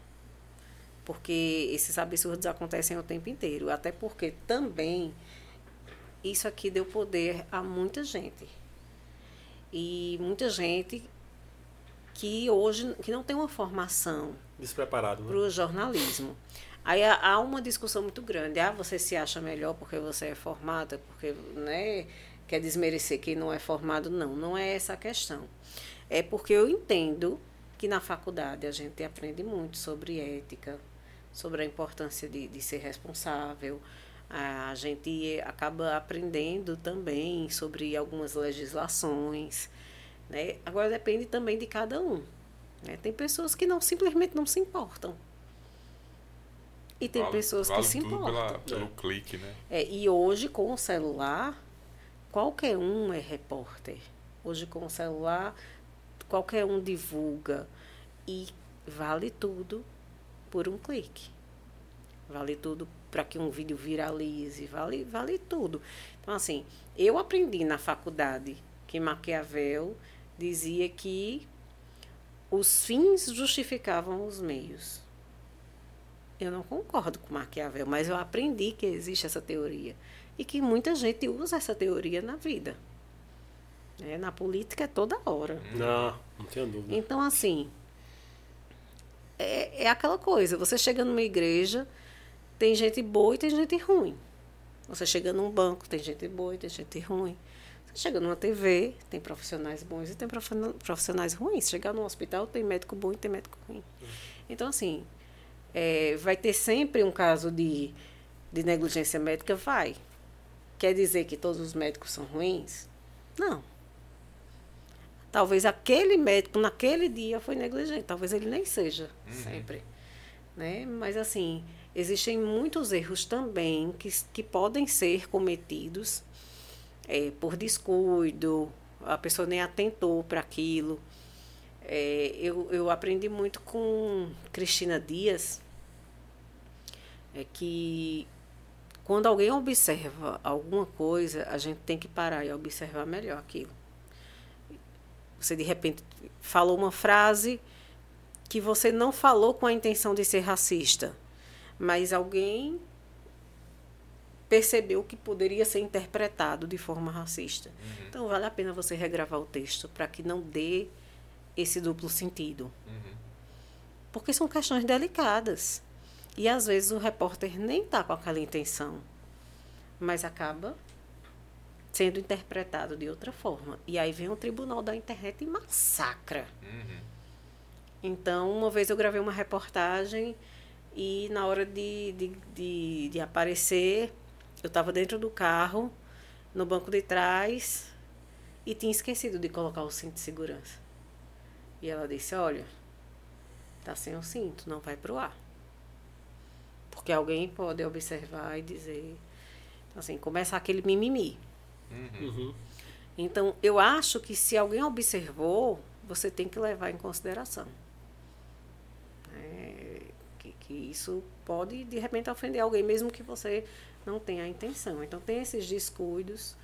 porque esses absurdos acontecem o tempo inteiro. Até porque também isso aqui deu poder a muita gente. E muita gente que hoje que não tem uma formação despreparado né? para o jornalismo. Aí há uma discussão muito grande. Ah, você se acha melhor porque você é formada, porque né, quer desmerecer quem não é formado? Não, não é essa a questão. É porque eu entendo que na faculdade a gente aprende muito sobre ética, sobre a importância de, de ser responsável. A gente acaba aprendendo também sobre algumas legislações. Né? Agora depende também de cada um. Né? Tem pessoas que não simplesmente não se importam. E tem vale, pessoas vale que se importam. Pela, pelo é. clique, né? É, e hoje, com o celular, qualquer um é repórter. Hoje, com o celular, qualquer um divulga. E vale tudo por um clique. Vale tudo para que um vídeo viralize. Vale, vale tudo. Então, assim, eu aprendi na faculdade que Maquiavel dizia que os fins justificavam os meios. Eu não concordo com Maquiavel, mas eu aprendi que existe essa teoria e que muita gente usa essa teoria na vida. É, na política é toda hora. Não, não tenho dúvida. Então, assim, é, é aquela coisa: você chega numa igreja, tem gente boa e tem gente ruim. Você chega num banco, tem gente boa e tem gente ruim. Chega numa TV, tem profissionais bons e tem profissionais ruins. Chegar no hospital, tem médico bom e tem médico ruim. Então, assim, é, vai ter sempre um caso de, de negligência médica? Vai. Quer dizer que todos os médicos são ruins? Não. Talvez aquele médico, naquele dia, foi negligente. Talvez ele nem seja uhum. sempre. Né? Mas, assim, existem muitos erros também que, que podem ser cometidos é, por descuido, a pessoa nem atentou para aquilo. É, eu, eu aprendi muito com Cristina Dias, é que quando alguém observa alguma coisa, a gente tem que parar e observar melhor aquilo. Você de repente falou uma frase que você não falou com a intenção de ser racista, mas alguém percebeu que poderia ser interpretado de forma racista. Uhum. Então, vale a pena você regravar o texto para que não dê esse duplo sentido. Uhum. Porque são questões delicadas. E às vezes o repórter nem está com aquela intenção, mas acaba sendo interpretado de outra forma. E aí vem o tribunal da internet e massacra. Uhum. Então, uma vez eu gravei uma reportagem e na hora de, de, de, de aparecer, eu estava dentro do carro, no banco de trás, e tinha esquecido de colocar o cinto de segurança. E ela disse, olha, tá sem o cinto, não vai pro ar. Porque alguém pode observar e dizer. Então, assim, começa aquele mimimi. Uhum. Uhum. Então, eu acho que se alguém observou, você tem que levar em consideração. É, que, que isso pode, de repente, ofender alguém, mesmo que você não tenha a intenção. Então, tem esses descuidos.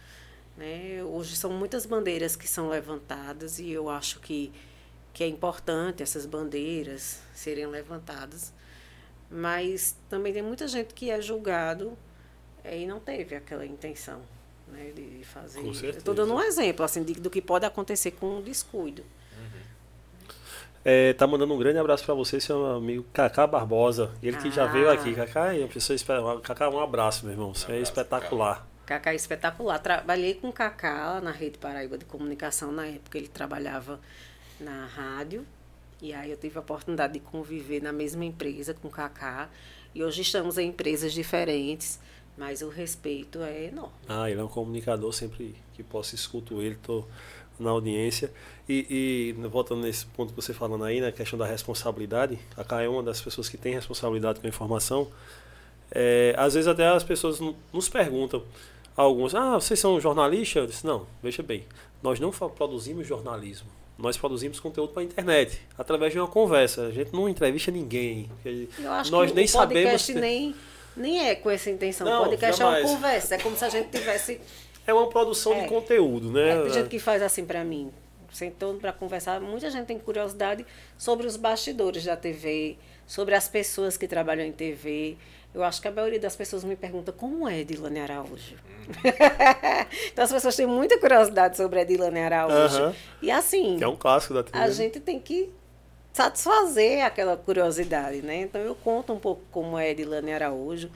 Né? Hoje são muitas bandeiras que são levantadas e eu acho que, que é importante essas bandeiras serem levantadas. Mas também tem muita gente que é julgado é, e não teve aquela intenção né, de fazer. Com certeza. Estou dando um exemplo assim, de, do que pode acontecer com um descuido. É, tá mandando um grande abraço para você, seu amigo Cacá Barbosa. Ele que já Ah. veio aqui. Cacá, é uma pessoa Cacá, um abraço, meu irmão. Você é abraço, espetacular. Cacá é espetacular. Trabalhei com o Cacá na Rede Paraíba de Comunicação, na época ele trabalhava na rádio. E aí eu tive a oportunidade de conviver na mesma empresa com o Cacá. E hoje estamos em empresas diferentes, mas o respeito é enorme. Ah, ele é um comunicador, sempre que posso escuto ele, tô na audiência. E, e voltando nesse ponto que você falando aí, na questão da responsabilidade, Cacá é uma das pessoas que tem responsabilidade com a informação. É, às vezes até as pessoas nos perguntam, alguns, ah, vocês são jornalistas? Eu disse, não, veja bem, nós não produzimos jornalismo. Nós produzimos conteúdo para a internet, através de uma conversa. A gente não entrevista ninguém. Eu acho nós que nem o podcast sabemos. nem, nem é com essa intenção. Não, o podcast é jamais. uma conversa. É como se a gente tivesse. É uma produção É. de conteúdo, né? É, tem gente que faz assim pra mim, sentando para conversar. Muita gente tem curiosidade sobre os bastidores da TV, sobre as pessoas que trabalham em TV. Eu acho que a maioria das pessoas me pergunta como é Edilane Araújo. então as pessoas têm muita curiosidade sobre a Edilane Araújo. Aham. E assim, Que é um clássico da TV. a gente tem que satisfazer aquela curiosidade, né? Então eu conto um pouco como é Edilane Araújo,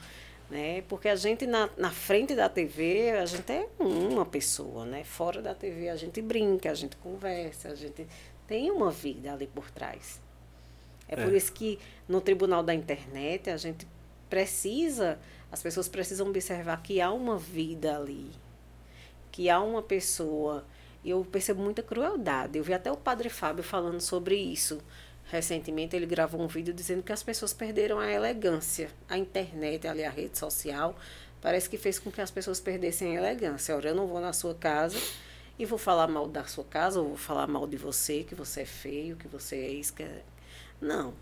né? Porque a gente na, na frente da TV, a gente é uma pessoa, né? Fora da TV a gente brinca, a gente conversa, a gente tem uma vida ali por trás. É, É. por isso que no tribunal da internet a gente precisa, as pessoas precisam observar que há uma vida ali, que há uma pessoa. E eu percebo muita crueldade. Eu vi até o padre Fábio falando sobre isso. Recentemente ele gravou um vídeo dizendo que as pessoas perderam a elegância. A internet, ali a rede social, parece que fez com que as pessoas perdessem a elegância. Ora, eu não vou na sua casa e vou falar mal da sua casa, ou vou falar mal de você, que você é feio, que você é isso, que é... Não.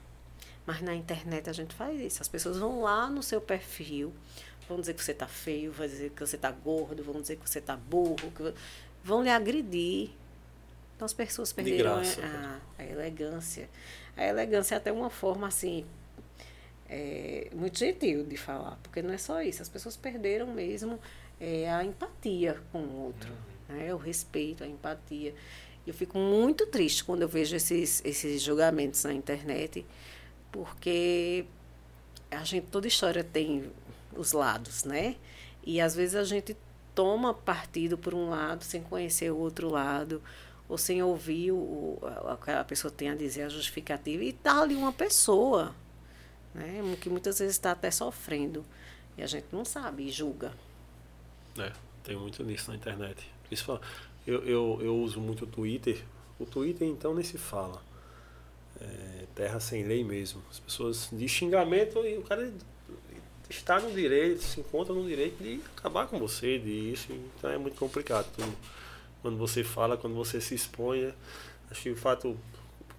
Mas na internet a gente faz isso. As pessoas vão lá no seu perfil, vão dizer que você está feio, vão dizer que você está gordo, vão dizer que você está burro, que... vão lhe agredir. Então as pessoas perderam graça. a- a elegância. A elegância é até uma forma assim é, muito gentil de falar, porque não é só isso. As pessoas perderam mesmo é, a empatia com o outro, né? o respeito, a empatia. Eu fico muito triste quando eu vejo esses, esses julgamentos na internet, porque a gente, toda história tem os lados, né? E às vezes a gente toma partido por um lado sem conhecer o outro lado, ou sem ouvir o, a que a pessoa tem a dizer, a justificativa, e tá ali uma pessoa, né? Que muitas vezes está até sofrendo. E a gente não sabe e julga. É, tem muito nisso na internet. Isso eu, eu, eu uso muito o Twitter. O Twitter, então, nem se fala. É, terra sem lei mesmo. As pessoas de xingamento e o cara está no direito, se encontra no direito de acabar com você, de isso. Então é muito complicado. tudo. Quando você fala, quando você se expõe. né? Acho que o fato,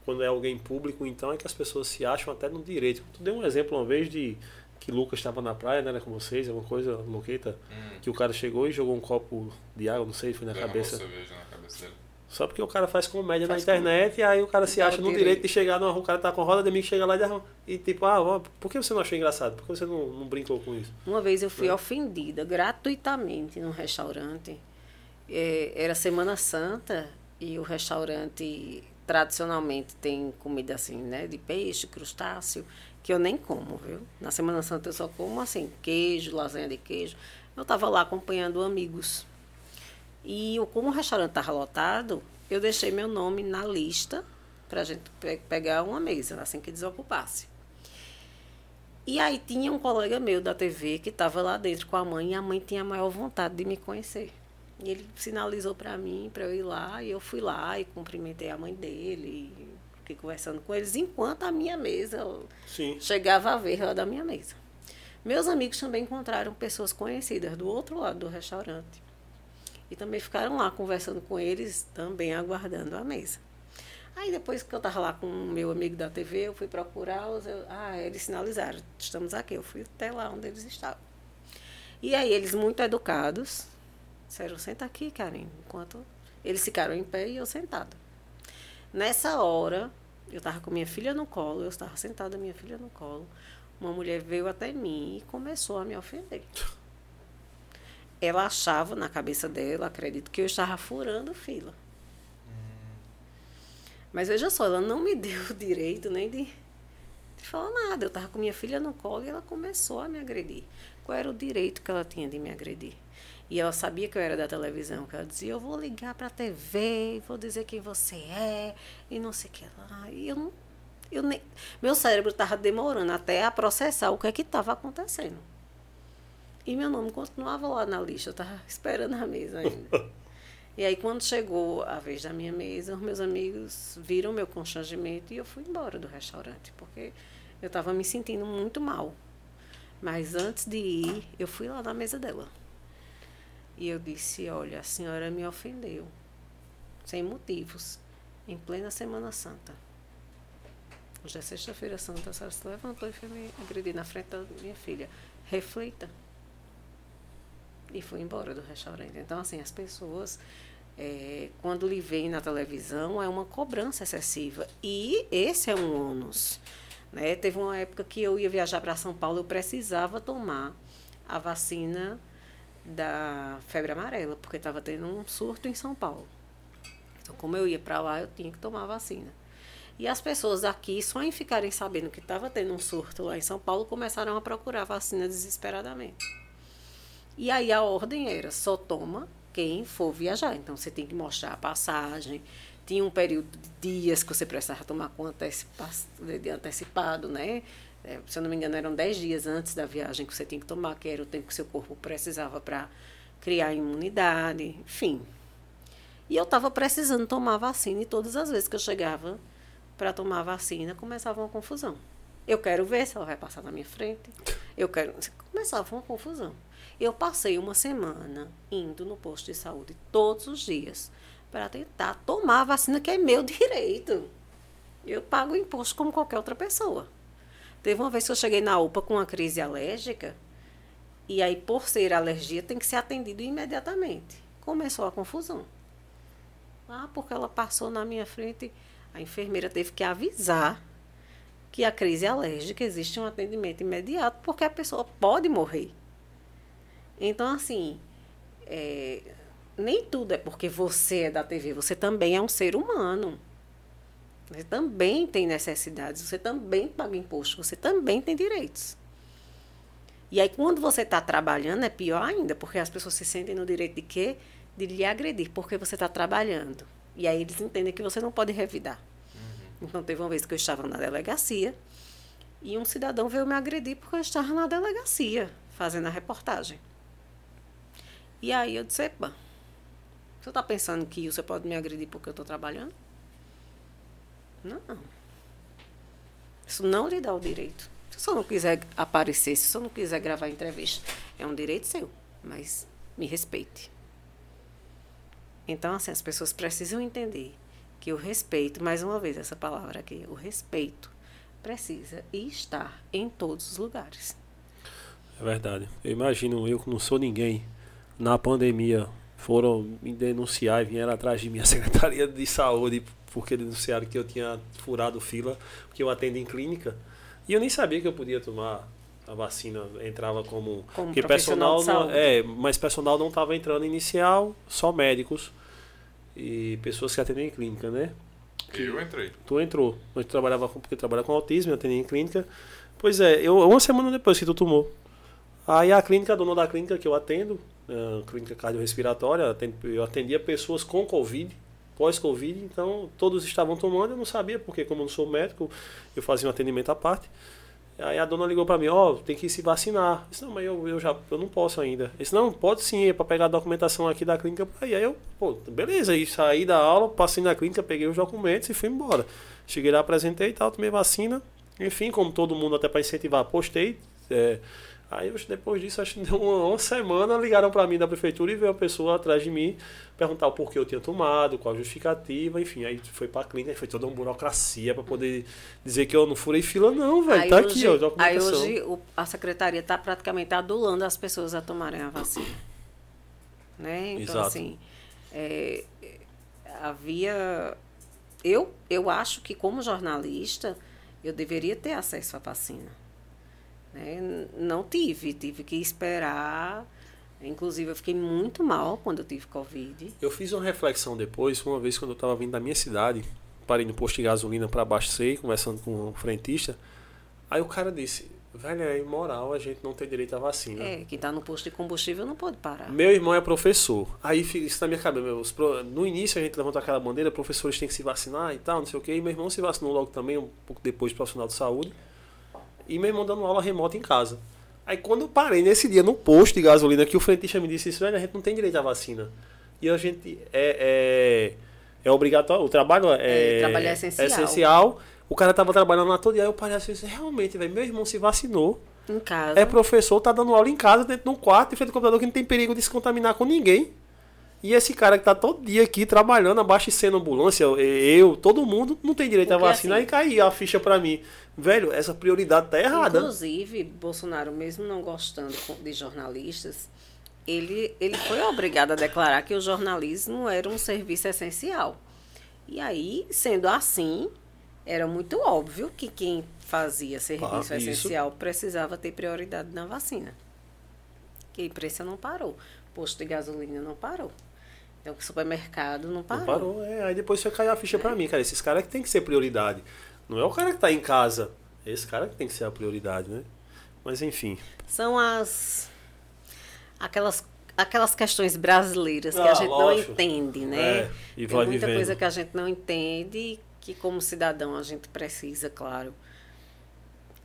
quando é alguém público, então, é que as pessoas se acham até no direito. Tu deu um exemplo uma vez de que Lucas estava na praia, né, com vocês, é uma coisa louqueta Hum. que o cara chegou e jogou um copo de água, não sei, foi na Derramou cabeça. cerveja na cabeça dele. Só porque o cara faz comédia Faz na internet e aí o cara se Dá acha no direito. direito de chegar numa o cara tá com roda de amigo, chega lá e, derrama. e tipo, ah, ó, por que você não achou engraçado? Por que você não, não brincou com isso? Uma vez eu fui ofendida gratuitamente num restaurante. É, era Semana Santa e o restaurante tradicionalmente tem comida assim, né? De peixe, crustáceo, que eu nem como, viu? Na Semana Santa eu só como assim, queijo, lasanha de queijo. Eu estava lá acompanhando amigos. E o- como o restaurante estava lotado, eu deixei meu nome na lista para a gente pe- pegar uma mesa, assim que desocupasse. E aí tinha um colega meu da TV que estava lá dentro com a mãe e a mãe tinha a maior vontade de me conhecer. E ele sinalizou para mim para eu ir lá e eu fui lá e cumprimentei a mãe dele, e fiquei conversando com eles enquanto a minha mesa Sim. chegava a ver lá da minha mesa. Meus amigos também encontraram pessoas conhecidas do outro lado do restaurante. E também ficaram lá conversando com eles, também aguardando a mesa. Aí depois que eu estava lá com o meu amigo da TV, eu fui procurá-los. Ah, eles sinalizaram, estamos aqui. Eu fui até lá onde eles estavam. E aí eles, muito educados, disseram, senta aqui, Karen. Enquanto eles ficaram em pé e eu sentada. Nessa hora, eu estava com minha filha no colo, eu estava sentada, minha filha no colo. Uma mulher veio até mim e começou a me ofender. Ela achava na cabeça dela, acredito, que eu estava furando fila. Mas veja só, ela não me deu o direito nem de, de falar nada. Eu estava com minha filha no colo e ela começou a me agredir. Qual era o direito que ela tinha de me agredir? E ela sabia que eu era da televisão, que ela dizia, eu vou ligar para a TV, vou dizer quem você é, e não sei o que lá. E eu não. Eu nem, meu cérebro estava demorando até a processar o que é que estava acontecendo. E meu nome continuava lá na lista, eu estava esperando a mesa ainda. E aí, quando chegou a vez da minha mesa, os meus amigos viram meu constrangimento e eu fui embora do restaurante, porque eu estava me sentindo muito mal. Mas antes de ir, eu fui lá na mesa dela. E eu disse: Olha, a senhora me ofendeu, sem motivos, em plena Semana Santa. Hoje é sexta-feira santa, a senhora se levantou e foi me agredir na frente da minha filha. Reflita. E fui embora do restaurante. Então, assim, as pessoas, eh, quando lhe veem na televisão, é uma cobrança excessiva. E esse é um ônus. Né? Teve uma época que eu ia viajar para São Paulo, eu precisava tomar a vacina da febre amarela, porque estava tendo um surto em São Paulo. Então, como eu ia para lá, eu tinha que tomar vacina. E as pessoas aqui, só em ficarem sabendo que estava tendo um surto lá em São Paulo, começaram a procurar vacina desesperadamente. E aí a ordem era só toma quem for viajar. Então você tem que mostrar a passagem. Tinha um período de dias que você precisava tomar com antecipa de antecipado, né? É, se eu não me engano, eram 10 dias antes da viagem que você tinha que tomar, que era o tempo que seu corpo precisava para criar imunidade, enfim. E eu estava precisando tomar vacina e todas as vezes que eu chegava para tomar vacina, começava uma confusão. Eu quero ver se ela vai passar na minha frente. Eu quero. Começava uma confusão. Eu passei uma semana indo no posto de saúde todos os dias para tentar tomar a vacina, que é meu direito. Eu pago imposto como qualquer outra pessoa. Teve uma vez que eu cheguei na UPA com uma crise alérgica, e aí, por ser alergia, tem que ser atendido imediatamente. Começou a confusão. Ah, porque ela passou na minha frente, a enfermeira teve que avisar que a crise alérgica existe um atendimento imediato, porque a pessoa pode morrer. Então, assim, é, nem tudo é porque você é da TV, você também é um ser humano. Você também tem necessidades, você também paga imposto, você também tem direitos. E aí, quando você está trabalhando, é pior ainda, porque as pessoas se sentem no direito de quê? De lhe agredir, porque você está trabalhando. E aí eles entendem que você não pode revidar. Então, teve uma vez que eu estava na delegacia e um cidadão veio me agredir porque eu estava na delegacia fazendo a reportagem. E aí eu disse, epa, você está pensando que você pode me agredir porque eu estou trabalhando? Não. Isso não lhe dá o direito. Se você não quiser aparecer, se você não quiser gravar entrevista, é um direito seu, mas me respeite. Então, assim, as pessoas precisam entender que o respeito, mais uma vez essa palavra aqui, o respeito precisa estar em todos os lugares. É verdade. Eu imagino, eu que não sou ninguém, na pandemia foram me denunciar e vieram atrás de mim a Secretaria de Saúde porque denunciaram que eu tinha furado fila, porque eu atendo em clínica. E eu nem sabia que eu podia tomar a vacina, entrava como. Como porque personal de não, é, mas personal não estava entrando inicial, só médicos e pessoas que atendem em clínica, né? Eu entrei. Tu entrou, mas tu trabalhava com, porque trabalha com autismo, eu atendi em clínica. Pois é, eu uma semana depois que tu tomou. Aí a clínica, a dona da clínica que eu atendo, uh, clínica cardiorrespiratória, eu atendia pessoas com Covid, pós-Covid, então todos estavam tomando, eu não sabia, porque como eu não sou médico, eu fazia um atendimento à parte. Aí a dona ligou para mim, ó, oh, tem que se vacinar. Eu disse, não, mas eu, eu já eu não posso ainda. Eu disse, não, pode sim, é para pegar a documentação aqui da clínica. Aí eu, pô, beleza, aí saí da aula, passei na clínica, peguei os documentos e fui embora. Cheguei lá, apresentei e tal, tomei vacina. Enfim, como todo mundo, até para incentivar, postei. É, Aí depois disso, acho que deu uma, uma semana, ligaram para mim da prefeitura e veio a pessoa atrás de mim perguntar o porquê eu tinha tomado, qual a justificativa, enfim. Aí foi para a clínica, foi toda uma burocracia para poder dizer que eu não furei fila, não, velho. Tá hoje, aqui, ó, documentação. Aí hoje o, a secretaria está praticamente adulando as pessoas a tomarem a vacina. Né? Então, Exato. assim, é, havia. Eu, eu acho que, como jornalista, eu deveria ter acesso à vacina. Né? Não tive, tive que esperar. Inclusive, eu fiquei muito mal quando eu tive Covid. Eu fiz uma reflexão depois, uma vez quando eu estava vindo da minha cidade, parei no posto de gasolina para abastecer, conversando com um frentista. Aí o cara disse: Velho, é imoral a gente não ter direito à vacina. É, quem está no posto de combustível não pode parar. Meu irmão é professor. Aí isso na minha cabeça. No início a gente levantou aquela bandeira, professores têm que se vacinar e tal, não sei o quê. E meu irmão se vacinou logo também, um pouco depois, profissional de saúde e meu irmão dando aula remota em casa. Aí quando eu parei nesse dia no posto de gasolina, que o frentista me disse isso, velho, a gente não tem direito à vacina. E a gente é, é, é obrigatório, o trabalho é, é, trabalho é essencial. É essencial. O cara tava trabalhando lá todo dia, aí eu parei assim, realmente, velho, meu irmão se vacinou. Em casa. É professor, tá dando aula em casa, dentro de um quarto, em frente ao computador, que não tem perigo de se contaminar com ninguém. E esse cara que tá todo dia aqui trabalhando, abastecendo ambulância, eu, todo mundo, não tem direito Porque à vacina. Assim, aí caiu a ficha para mim. Velho, essa prioridade tá errada. Inclusive, Bolsonaro, mesmo não gostando de jornalistas, ele, ele foi obrigado a declarar que o jornalismo era um serviço essencial. E aí, sendo assim, era muito óbvio que quem fazia serviço ah, essencial precisava ter prioridade na vacina. Que a imprensa não parou. Posto de gasolina não parou. Então, o supermercado não parou. Não parou, é. Aí depois você caiu a ficha é. para mim, cara. Esses caras que tem que ser prioridade. Não é o cara que está em casa. É esse cara que tem que ser a prioridade, né? Mas enfim. São as. aquelas aquelas questões brasileiras que ah, a gente lógico. não entende, né? É, e Tem muita vivendo. coisa que a gente não entende que como cidadão a gente precisa, claro,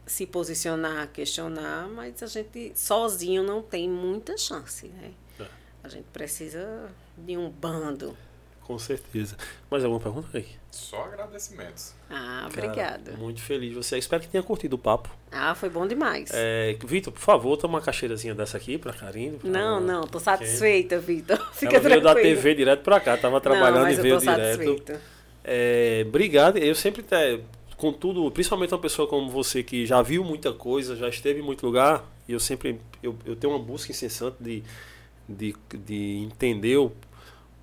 se posicionar, questionar, mas a gente sozinho não tem muita chance, né? É. A gente precisa de um bando. Com certeza. Mais alguma pergunta aí? Só agradecimentos. Ah, obrigada. muito feliz você. Espero que tenha curtido o papo. Ah, foi bom demais. É, Vitor, por favor, toma uma caixeirazinha dessa aqui pra Karine. Não, não, tô satisfeita, Vitor. Fica Ela veio tranquilo. da TV direto pra cá, tava trabalhando não, e veio direto. É, obrigado. Eu sempre, é, contudo, principalmente uma pessoa como você que já viu muita coisa, já esteve em muito lugar, e eu sempre eu, eu tenho uma busca incessante de, de, de entender o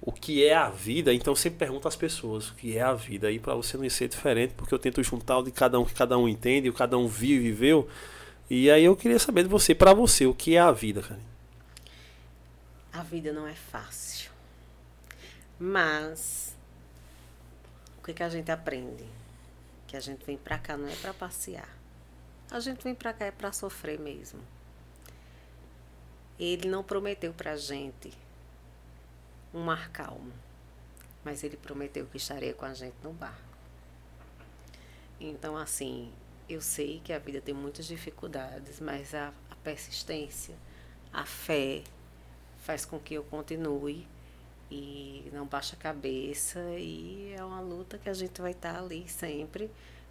o que é a vida, então sempre pergunto às pessoas o que é a vida, aí para você não ser diferente, porque eu tento juntar o de cada um que cada um entende, o que cada um e viveu. E aí eu queria saber de você, para você, o que é a vida, cara? A vida não é fácil. Mas o que, que a gente aprende? Que a gente vem para cá não é para passear. A gente vem para cá é para sofrer mesmo. Ele não prometeu pra gente um mar calmo, mas ele prometeu que estaria com a gente no barco. Então, assim, eu sei que a vida tem muitas dificuldades, mas a, a persistência, a fé, faz com que eu continue e não baixe a cabeça e é uma luta que a gente vai estar ali sempre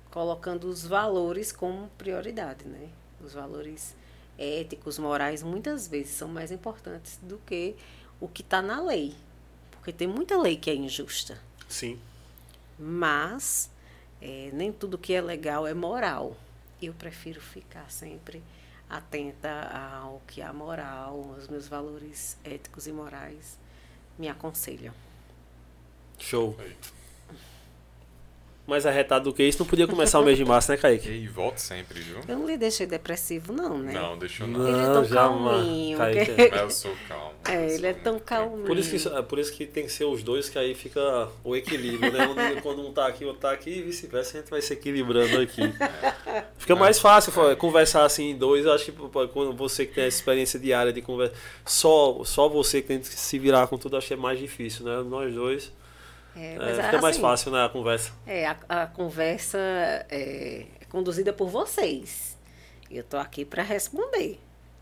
colocando os valores como prioridade, né? Os valores éticos, morais, muitas vezes são mais importantes do que o que está na lei. Porque tem muita lei que é injusta. Sim. Mas é, nem tudo que é legal é moral. Eu prefiro ficar sempre atenta ao que a moral, os meus valores éticos e morais me aconselham. Show. Mais arretado do que isso, não podia começar o mês de março, né, Kaique? E volto sempre, viu? Eu não lhe deixei depressivo, não, né? Não, deixa eu Não, não. Ele é tão jamais. calminho. Kaique, que- Mas eu sou calmo. É, ele é tão calminho. Por isso, que, é por isso que tem que ser os dois, que aí fica o equilíbrio, né? Onde- quando um tá aqui, o outro tá aqui, e vice-versa, a gente vai se equilibrando aqui. Fica mais fácil pô, conversar assim em dois. Eu acho que quando você que tem a experiência diária de conversa, só, só você que tem que se virar com tudo, acho que é mais difícil, né? Nós dois. É, é, mas, fica mais assim, fácil, né? A conversa. É, a, a conversa é, é conduzida por vocês. Eu tô aqui para responder.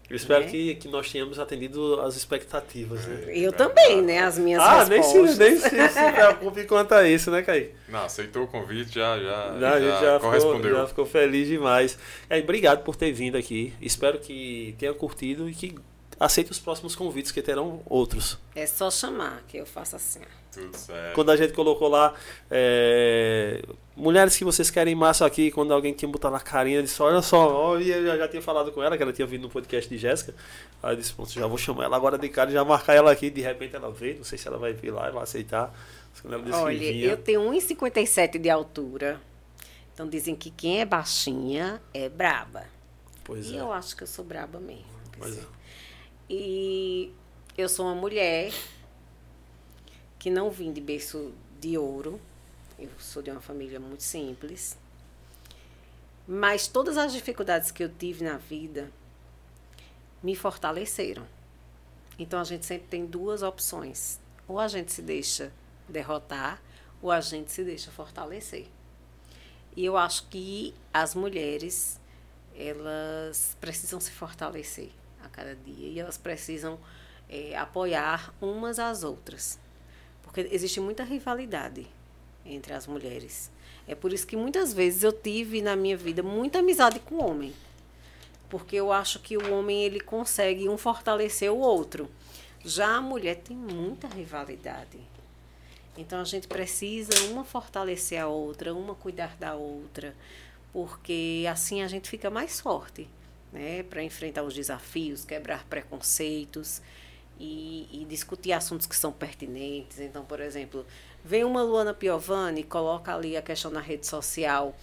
Eu espero Né? que, que nós tenhamos atendido as expectativas, né? Eu também, né? As minhas Ah, nem se, respostas. nem se, se preocupe quanto a isso, né, Kaique? Não, aceitou o convite, já, já, Já, já ficou, correspondeu. já ficou feliz demais. É, obrigado por ter vindo aqui. Espero que tenha curtido e que aceite os próximos convites, que terão outros. É só chamar que eu faço assim. Tudo certo. Quando a gente colocou lá é, mulheres que vocês querem massa aqui, quando alguém tinha botar na carinha, disse, olha só, ó, e eu já, já tinha falado com ela, que ela tinha vindo no podcast de Jéssica. Aí eu disse, pronto, já vou chamar ela agora de cara e já marcar ela aqui. De repente ela veio, não sei se ela vai vir lá e vai aceitar. Olha, eu tenho 1,57 de altura. Então dizem que quem é baixinha é braba. Pois e é. eu acho que eu sou braba mesmo. Pois é. E eu sou uma mulher que não vim de berço de ouro. Eu sou de uma família muito simples. Mas todas as dificuldades que eu tive na vida me fortaleceram. Então a gente sempre tem duas opções. Ou a gente se deixa derrotar, ou a gente se deixa fortalecer. E eu acho que as mulheres, elas precisam se fortalecer a cada dia e elas precisam eh, apoiar umas às outras. Porque existe muita rivalidade entre as mulheres. É por isso que muitas vezes eu tive na minha vida muita amizade com o homem. Porque eu acho que o homem ele consegue um fortalecer o outro. Já a mulher tem muita rivalidade. Então a gente precisa uma fortalecer a outra, uma cuidar da outra, porque assim a gente fica mais forte, né, para enfrentar os desafios, quebrar preconceitos e, e discutir assuntos que são pertinentes. Então, por exemplo, vem uma Luana Piovani, coloca ali a questão na rede social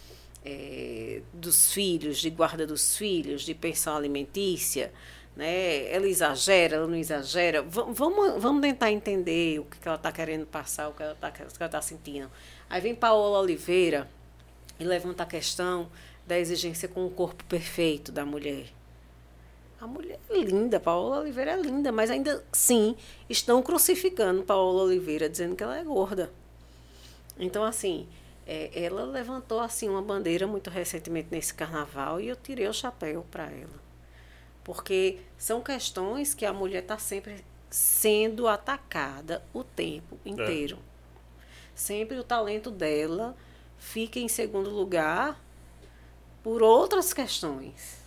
eh, dos filhos, de guarda dos filhos, de pensão alimentícia né? Ela exagera, ela não exagera. Va- Vamos, vamos tentar entender o que que ela está querendo passar, o que ela está tá sentindo. Aí vem Paola Oliveira e levanta a questão da exigência com o corpo perfeito da mulher. A mulher é linda, Paola Oliveira é linda, mas ainda sim estão crucificando Paola Oliveira, dizendo que ela é gorda. Então, assim, é, ela levantou assim uma bandeira muito recentemente nesse carnaval e eu tirei o chapéu para ela. Porque são questões que a mulher está sempre sendo atacada o tempo inteiro. Sempre o talento dela fica em segundo lugar por outras questões.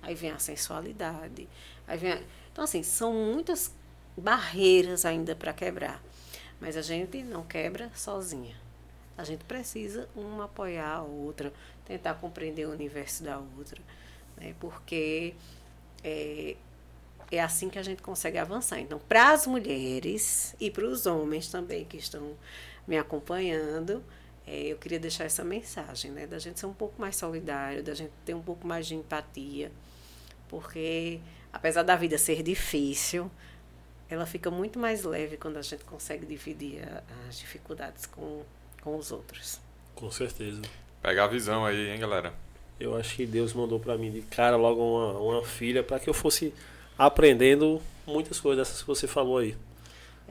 Aí vem a sensualidade. Aí vem a... Então, assim, são muitas barreiras ainda para quebrar. Mas a gente não quebra sozinha. A gente precisa uma apoiar a outra, tentar compreender o universo da outra. Né? Porque é, é assim que a gente consegue avançar. Então, para as mulheres e para os homens também que estão me acompanhando, é, eu queria deixar essa mensagem, né? Da gente ser um pouco mais solidário, da gente ter um pouco mais de empatia, porque apesar da vida ser difícil, ela fica muito mais leve quando a gente consegue dividir a- as dificuldades com, com os outros. Com certeza. Pegar a visão aí, hein, galera? Eu acho que Deus mandou pra mim de cara logo uma, uma filha para que eu fosse aprendendo muitas coisas dessas que você falou aí.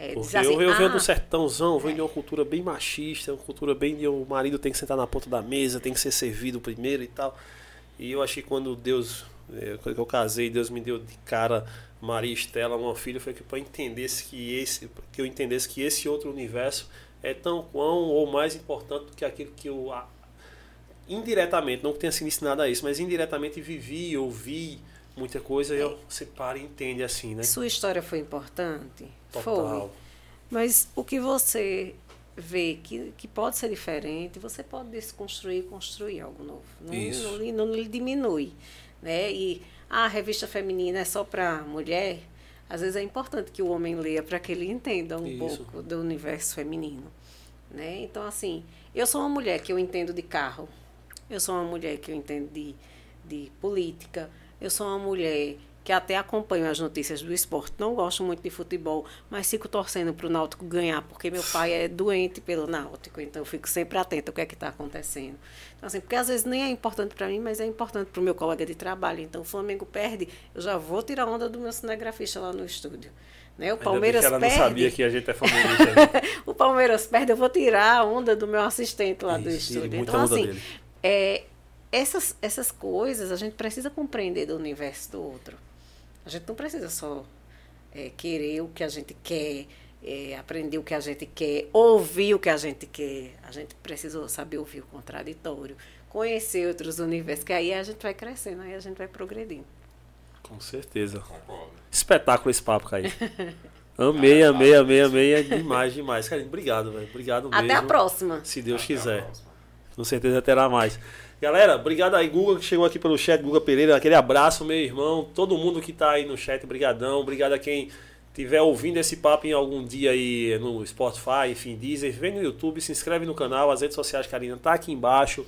É, Porque assim, eu, eu venho "Ah, do sertãozão, venho de uma cultura bem machista, uma cultura bem de o marido tem que sentar na ponta da mesa, tem que ser servido primeiro e tal. E eu achei que quando Deus, eh, quando eu casei, Deus me deu de cara Maria Estela, uma filha, foi que para entendesse que esse, que eu entendesse que esse outro universo é tão quão ou mais importante do que aquilo que eu indiretamente, não que tenha sido ensinado a isso, mas indiretamente vivi, ouvi muita coisa, e você para e entende assim, né? Sua história foi importante? Foi. Total. Mas o que você vê que, que pode ser diferente, você pode desconstruir e construir algo novo. Não, Isso. não, não lhe diminui. Né? E ah, a revista feminina é só para mulher. Às vezes é importante que o homem leia para que ele entenda um Isso. pouco do universo feminino. Né? Então, assim, eu sou uma mulher que eu entendo de carro, eu sou uma mulher que eu entendo de, de política, eu sou uma mulher que até acompanho as notícias do esporte. Não gosto muito de futebol, mas fico torcendo para o Náutico ganhar, porque meu pai é doente pelo Náutico, então eu fico sempre atenta ao que é que está acontecendo. Então, assim, porque às vezes nem é importante para mim, mas é importante para o meu colega de trabalho. Então, o Flamengo perde, eu já vou tirar onda do meu cinegrafista lá no estúdio. Né? O Palmeiras ela perde. não sabia que a gente é flamenguista. né? o Palmeiras perde, eu vou tirar a onda do meu assistente lá do Isso, estúdio. muita Então, assim, dele. é, essas, essas coisas a gente precisa compreender do universo do outro. A gente não precisa só é, querer o que a gente quer, é, aprender o que a gente quer, ouvir o que a gente quer. A gente precisa saber ouvir o contraditório, conhecer outros universos, que aí a gente vai crescendo, aí a gente vai progredindo. Com certeza. Concordo. Espetáculo esse papo, Kaique. Amei, amei, amei, amei. É demais, demais. Cara, obrigado, velho. Obrigado mesmo. Até a próxima. Se Deus Até a quiser. próxima. Com certeza terá mais. Galera, obrigado aí, Guga, que chegou aqui pelo chat, Guga Pereira, aquele abraço, meu irmão, todo mundo que tá aí no chat, brigadão, obrigado a quem estiver ouvindo esse papo em algum dia aí no Spotify, enfim, Deezer, vem no YouTube, se inscreve no canal, as redes sociais, Karina, tá aqui embaixo.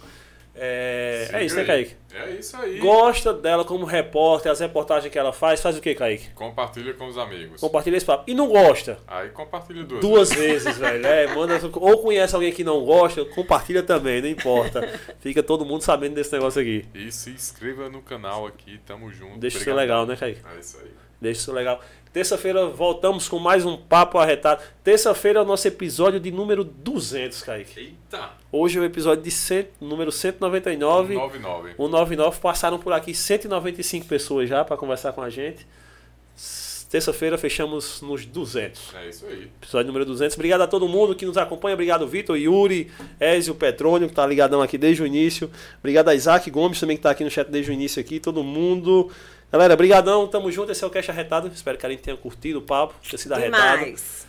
É, é isso, né. Kaique? É isso aí. Gosta dela como repórter, as reportagens que ela faz, faz o que, Kaique? Compartilha com os amigos. Compartilha esse papo. E não gosta? Aí compartilha duas. Duas vezes, velho. É, manda, ou conhece alguém que não gosta, compartilha também, não importa. Fica todo mundo sabendo desse negócio aqui. E se inscreva no canal aqui, tamo junto. Deixa isso Obrigadão. legal, né, Kaique? É isso aí. Deixa isso legal. Terça-feira voltamos com mais um Papo Arretado. Terça-feira é o nosso episódio de número 200, Kaique. Eita! Hoje é o episódio de cento, número 199. 99. O 99 passaram por aqui 195 pessoas já para conversar com a gente. Terça-feira fechamos nos 200. É isso aí. Episódio número 200. Obrigado a todo mundo que nos acompanha. Obrigado, Vitor, Yuri, Ézio, Petrônio, que tá ligadão aqui desde o início. Obrigado a Isaac Gomes também, que tá aqui no chat desde o início aqui. Todo mundo. Galera, brigadão. Tamo junto. Esse é o Cash Arretado. Espero que a gente tenha curtido o papo, tenha sido arretado. Demais.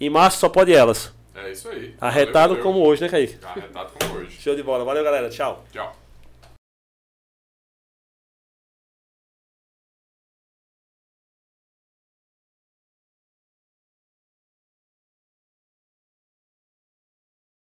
Em março só pode elas. É isso aí. Arretado Valeu, como valeu. hoje, né, Kaique? Arretado como hoje. Show de bola. Valeu, galera. Tchau. Tchau.